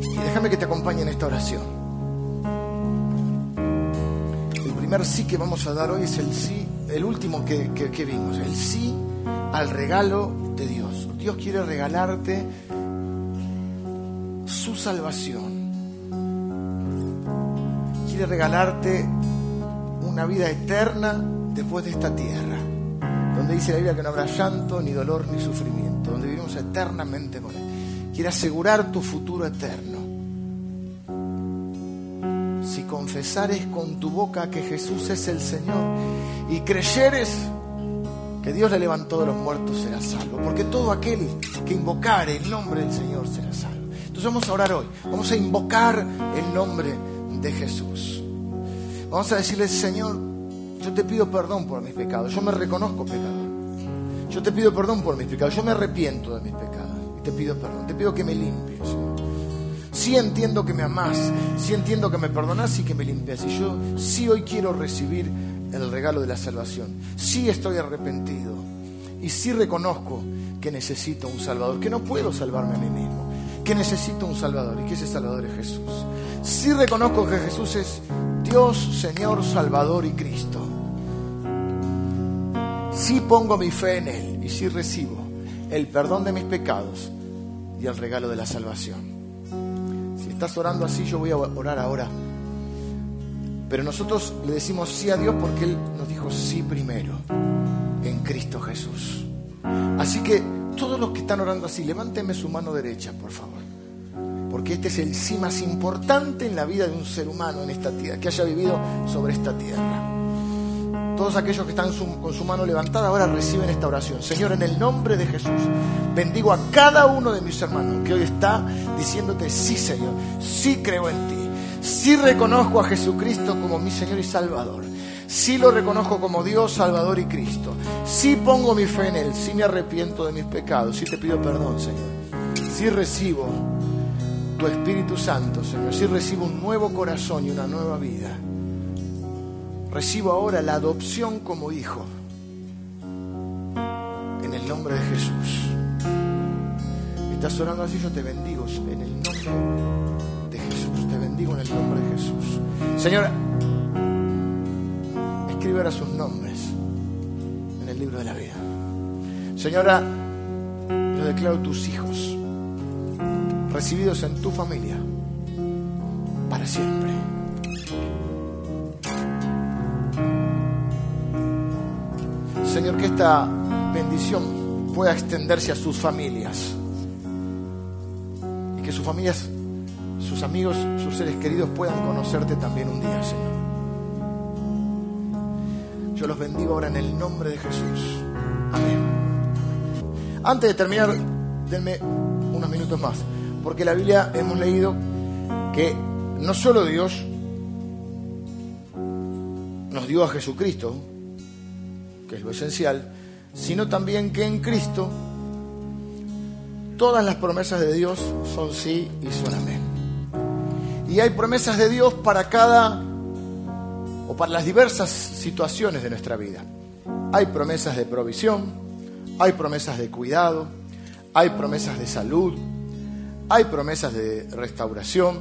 Y déjame que te acompañe en esta oración. El primer sí que vamos a dar hoy es el sí, el último que, que vimos, el sí al regalo de Dios. Dios quiere regalarte su salvación quiere regalarte una vida eterna después de esta tierra, donde dice la Biblia que no habrá llanto, ni dolor, ni sufrimiento, donde vivimos eternamente con Él. Quiere asegurar tu futuro eterno. Si confesares con tu boca que Jesús es el Señor y creyeres que Dios le levantó de los muertos, será salvo. Porque todo aquel que invocare el nombre del Señor será salvo. Entonces vamos a orar hoy. Vamos a invocar el nombre de Jesús. Vamos a decirle, Señor, yo te pido perdón por mis pecados, yo me reconozco pecador. Yo te pido perdón por mis pecados, yo me arrepiento de mis pecados y te pido perdón, te pido que me limpies. Sí entiendo que me amás, sí entiendo que me perdonas y que me limpias. Y yo sí hoy quiero recibir el regalo de la salvación. Sí estoy arrepentido. Y sí reconozco que necesito un Salvador, que no puedo salvarme a mí mismo, que necesito un Salvador y que ese Salvador es Jesús. Sí reconozco que Jesús es Dios, Señor, Salvador y Cristo. Sí pongo mi fe en Él y sí recibo el perdón de mis pecados y el regalo de la salvación. Si estás orando así, yo voy a orar ahora. Pero nosotros le decimos sí a Dios porque Él nos dijo sí primero en Cristo Jesús. Así que todos los que están orando así, levánteme su mano derecha, por favor. Porque este es el sí más importante en la vida de un ser humano en esta tierra, que haya vivido sobre esta tierra. Todos aquellos que están con su mano levantada ahora reciben esta oración. Señor, en el nombre de Jesús, bendigo a cada uno de mis hermanos que hoy está diciéndote, sí Señor, sí creo en ti, sí reconozco a Jesucristo como mi Señor y Salvador. Sí lo reconozco como Dios, Salvador y Cristo. Sí pongo mi fe en Él. Sí me arrepiento de mis pecados. Sí te pido perdón, Señor. Sí recibo tu Espíritu Santo, Señor. Sí recibo un nuevo corazón y una nueva vida. Recibo ahora la adopción como hijo. En el nombre de Jesús. Estás orando así, yo te bendigo en el nombre de Jesús. Te bendigo en el nombre de Jesús. Señora, escribe ahora sus nombres en el libro de la vida. Señora, yo declaro tus hijos recibidos en tu familia para siempre. Señor, que esta bendición pueda extenderse a sus familias. Y que sus familias, sus amigos, sus seres queridos puedan conocerte también un día, Señor. Yo los bendigo ahora en el nombre de Jesús. Amén. Antes de terminar, denme unos minutos más. Porque la Biblia hemos leído que no solo Dios nos dio a Jesucristo, que es lo esencial, sino también que en Cristo todas las promesas de Dios son sí y son amén. Y hay promesas de Dios para cada o para las diversas situaciones de nuestra vida. Hay promesas de provisión, hay promesas de cuidado, hay promesas de salud, hay promesas de restauración,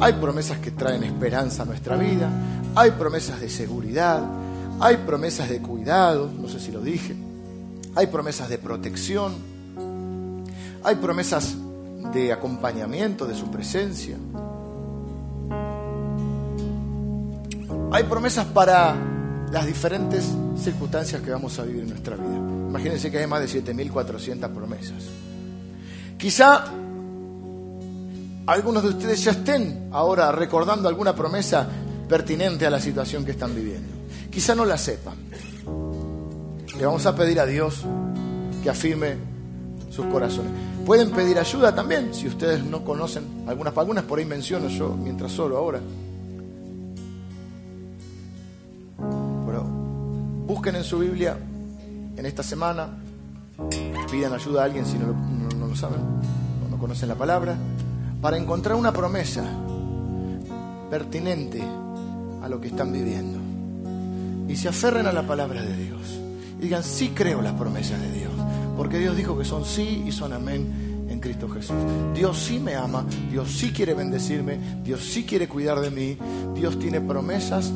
hay promesas que traen esperanza a nuestra vida, hay promesas de seguridad, hay promesas de cuidado, no sé si lo dije. Hay promesas de protección. Hay promesas de acompañamiento de su presencia. Hay promesas para las diferentes circunstancias que vamos a vivir en nuestra vida. Imagínense que hay más de 7.400 promesas. Quizá algunos de ustedes ya estén ahora recordando alguna promesa pertinente a la situación que están viviendo. Quizá no la sepan. Le vamos a pedir a Dios que afirme sus corazones. Pueden pedir ayuda también, si ustedes no conocen algunas, algunas por ahí menciono yo mientras solo ahora. Pero busquen en su Biblia en esta semana, pidan ayuda a alguien si no, no lo saben no conocen la palabra, para encontrar una promesa pertinente a lo que están viviendo y se aferren a la palabra de Dios. Y digan, sí creo las promesas de Dios, porque Dios dijo que son sí y son amén en Cristo Jesús. Dios sí me ama, Dios sí quiere bendecirme, Dios sí quiere cuidar de mí, Dios tiene promesas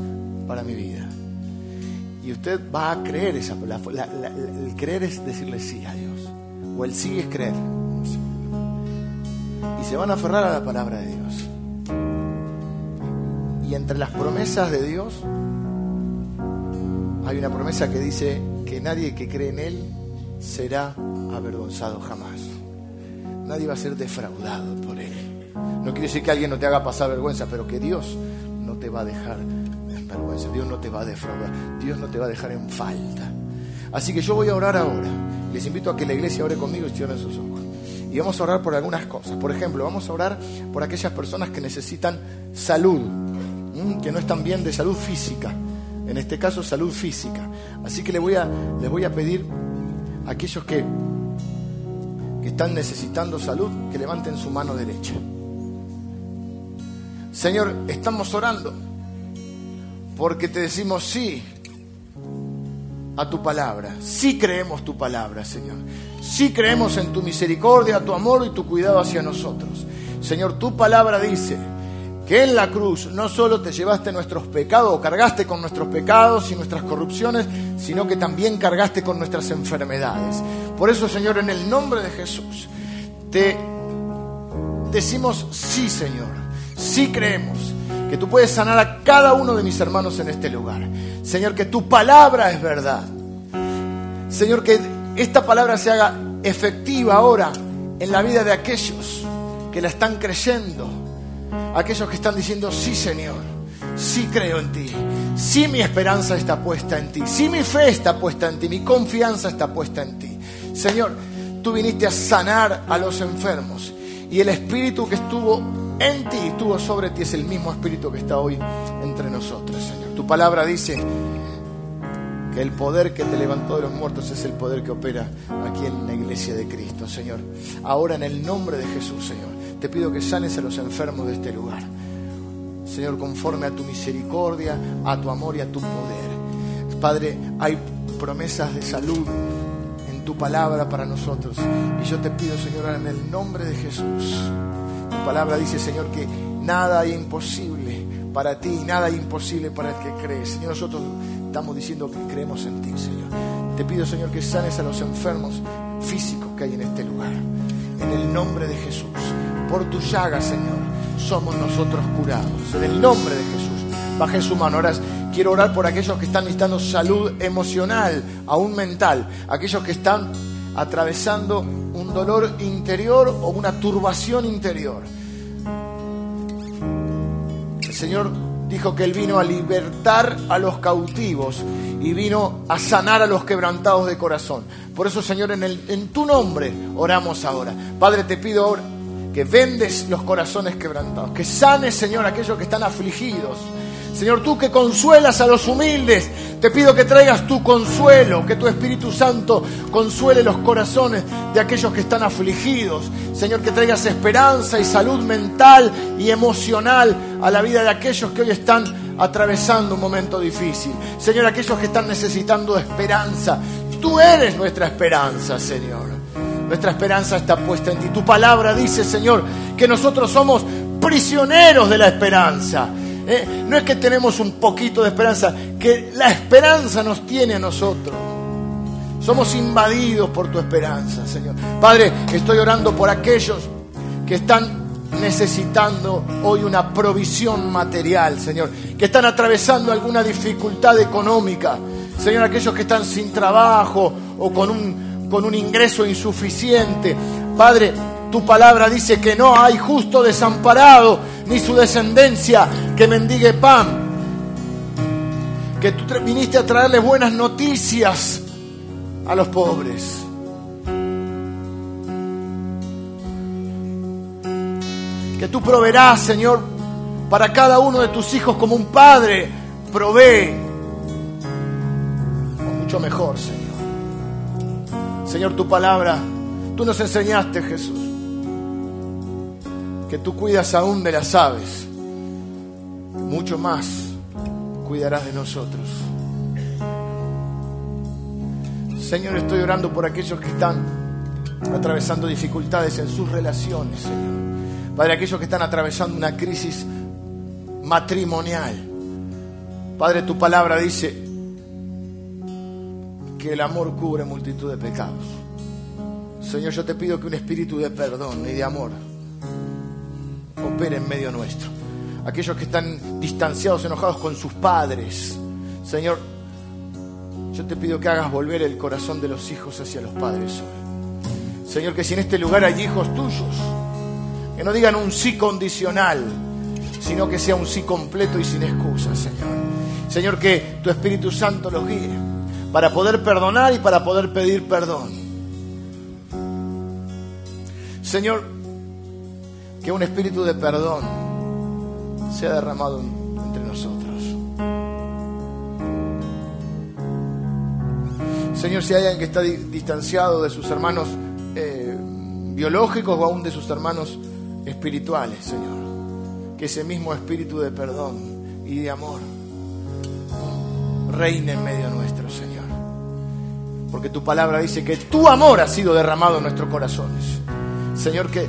para mi vida. Y usted va a creer esa palabra. el creer es decirle sí a Dios. O el sí es creer. Y se van a aferrar a la palabra de Dios. Y entre las promesas de Dios hay una promesa que dice que nadie que cree en Él será avergonzado jamás. Nadie va a ser defraudado por Él. No quiere decir que alguien no te haga pasar vergüenza, pero que Dios no te va a dejar en vergüenza. Dios no te va a defraudar. Dios no te va a dejar en falta. Así que yo voy a orar ahora. Les invito a que la iglesia ore conmigo y cierren sus ojos. Y vamos a orar por algunas cosas. Por ejemplo, vamos a orar por aquellas personas que necesitan salud, que no están bien de salud física en este caso salud física. Así que les voy a, les voy a pedir a aquellos que, que están necesitando salud que levanten su mano derecha. Señor, estamos orando porque te decimos sí a tu palabra. Sí creemos tu palabra, Señor. Sí creemos en tu misericordia, tu amor y tu cuidado hacia nosotros. Señor, tu palabra dice que en la cruz no solo te llevaste nuestros pecados o cargaste con nuestros pecados y nuestras corrupciones, sino que también cargaste con nuestras enfermedades. Por eso, Señor, en el nombre de Jesús, te decimos sí, Señor. Sí creemos que tú puedes sanar a cada uno de mis hermanos en este lugar. Señor, que tu palabra es verdad. Señor, que esta palabra se haga efectiva ahora en la vida de aquellos que la están creyendo, aquellos que están diciendo, sí Señor, sí creo en ti, sí mi esperanza está puesta en ti, sí mi fe está puesta en ti, mi confianza está puesta en ti. Señor, tú viniste a sanar a los enfermos y el espíritu que estuvo en ti, estuvo sobre ti, es el mismo espíritu que está hoy entre nosotros, Señor. Tu palabra dice que el poder que te levantó de los muertos es el poder que opera aquí en la iglesia de Cristo, Señor. Ahora en el nombre de Jesús, Señor, te pido que sanes a los enfermos de este lugar. Señor, conforme a tu misericordia, a tu amor y a tu poder. Padre, hay promesas de salud en tu palabra para nosotros. Y yo te pido, Señor, en el nombre de Jesús. Tu palabra dice, Señor, que nada hay imposible para ti, nada hay imposible para el que cree. Señor, nosotros Estamos diciendo que creemos en ti, Señor. Te pido, Señor, que sanes a los enfermos físicos que hay en este lugar. En el nombre de Jesús. Por tu llaga, Señor, somos nosotros curados. En el nombre de Jesús. Bajen su mano. Ahora quiero orar por aquellos que están necesitando salud emocional, aún mental. Aquellos que están atravesando un dolor interior o una turbación interior. El Señor dijo que Él vino a libertar a los cautivos y vino a sanar a los quebrantados de corazón. Por eso, Señor, en, el, en tu nombre oramos ahora. Padre, te pido ahora que vendes los corazones quebrantados, que sanes, Señor, aquellos que están afligidos Señor, tú que consuelas a los humildes, te pido que traigas tu consuelo, que tu Espíritu Santo consuele los corazones de aquellos que están afligidos. Señor, que traigas esperanza y salud mental y emocional a la vida de aquellos que hoy están atravesando un momento difícil. Señor, aquellos que están necesitando esperanza. Tú eres nuestra esperanza, Señor. Nuestra esperanza está puesta en ti. Tu palabra dice, Señor, que nosotros somos prisioneros de la esperanza. ¿Eh? No es que tenemos un poquito de esperanza, que la esperanza nos tiene a nosotros. Somos invadidos por tu esperanza, Señor. Padre, estoy orando por aquellos que están necesitando hoy una provisión material, Señor, que están atravesando alguna dificultad económica. Señor, aquellos que están sin trabajo o con un, con un ingreso insuficiente. Padre, tu palabra dice que no hay justo desamparado, ni su descendencia que mendigue pan. Que tú viniste a traerle buenas noticias a los pobres. Que tú proveerás, Señor, para cada uno de tus hijos como un padre provee. O mucho mejor, Señor. Señor, tu palabra, tú nos enseñaste, Jesús que tú cuidas aún de las aves, mucho más cuidarás de nosotros. Señor, estoy orando por aquellos que están atravesando dificultades en sus relaciones, Señor. Padre, aquellos que están atravesando una crisis matrimonial. Padre, tu palabra dice que el amor cubre multitud de pecados. Señor, yo te pido que un espíritu de perdón y de amor en medio nuestro. Aquellos que están distanciados, enojados con sus padres. Señor, yo te pido que hagas volver el corazón de los hijos hacia los padres hoy. Señor, que si en este lugar hay hijos tuyos, que no digan un sí condicional, sino que sea un sí completo y sin excusas, Señor. Señor, que tu Espíritu Santo los guíe para poder perdonar y para poder pedir perdón. Señor, que un espíritu de perdón sea derramado entre nosotros. Señor, si hay alguien que está distanciado de sus hermanos eh, biológicos o aún de sus hermanos espirituales, Señor, que ese mismo espíritu de perdón y de amor reine en medio nuestro, Señor. porque tu palabra dice que tu amor ha sido derramado en nuestros corazones. Señor, que,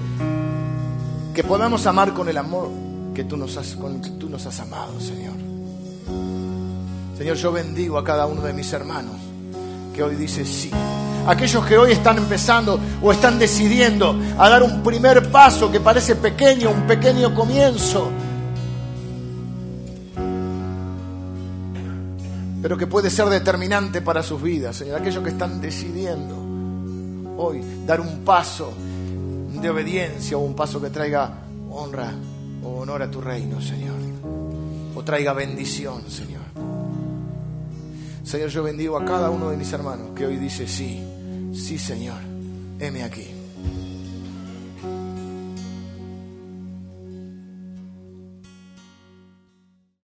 que podamos amar con el amor que tú nos, has, con que tú nos has amado, Señor. Señor, yo bendigo a cada uno de mis hermanos que hoy dice sí. Aquellos que hoy están empezando o están decidiendo a dar un primer paso que parece pequeño, un pequeño comienzo pero que puede ser determinante para sus vidas, Señor. Aquellos que están decidiendo hoy dar un paso de obediencia o un paso que traiga honra o honor a tu reino, Señor. O traiga bendición, Señor. Señor, yo bendigo a cada uno de mis hermanos que hoy dice, sí, sí, Señor, heme aquí.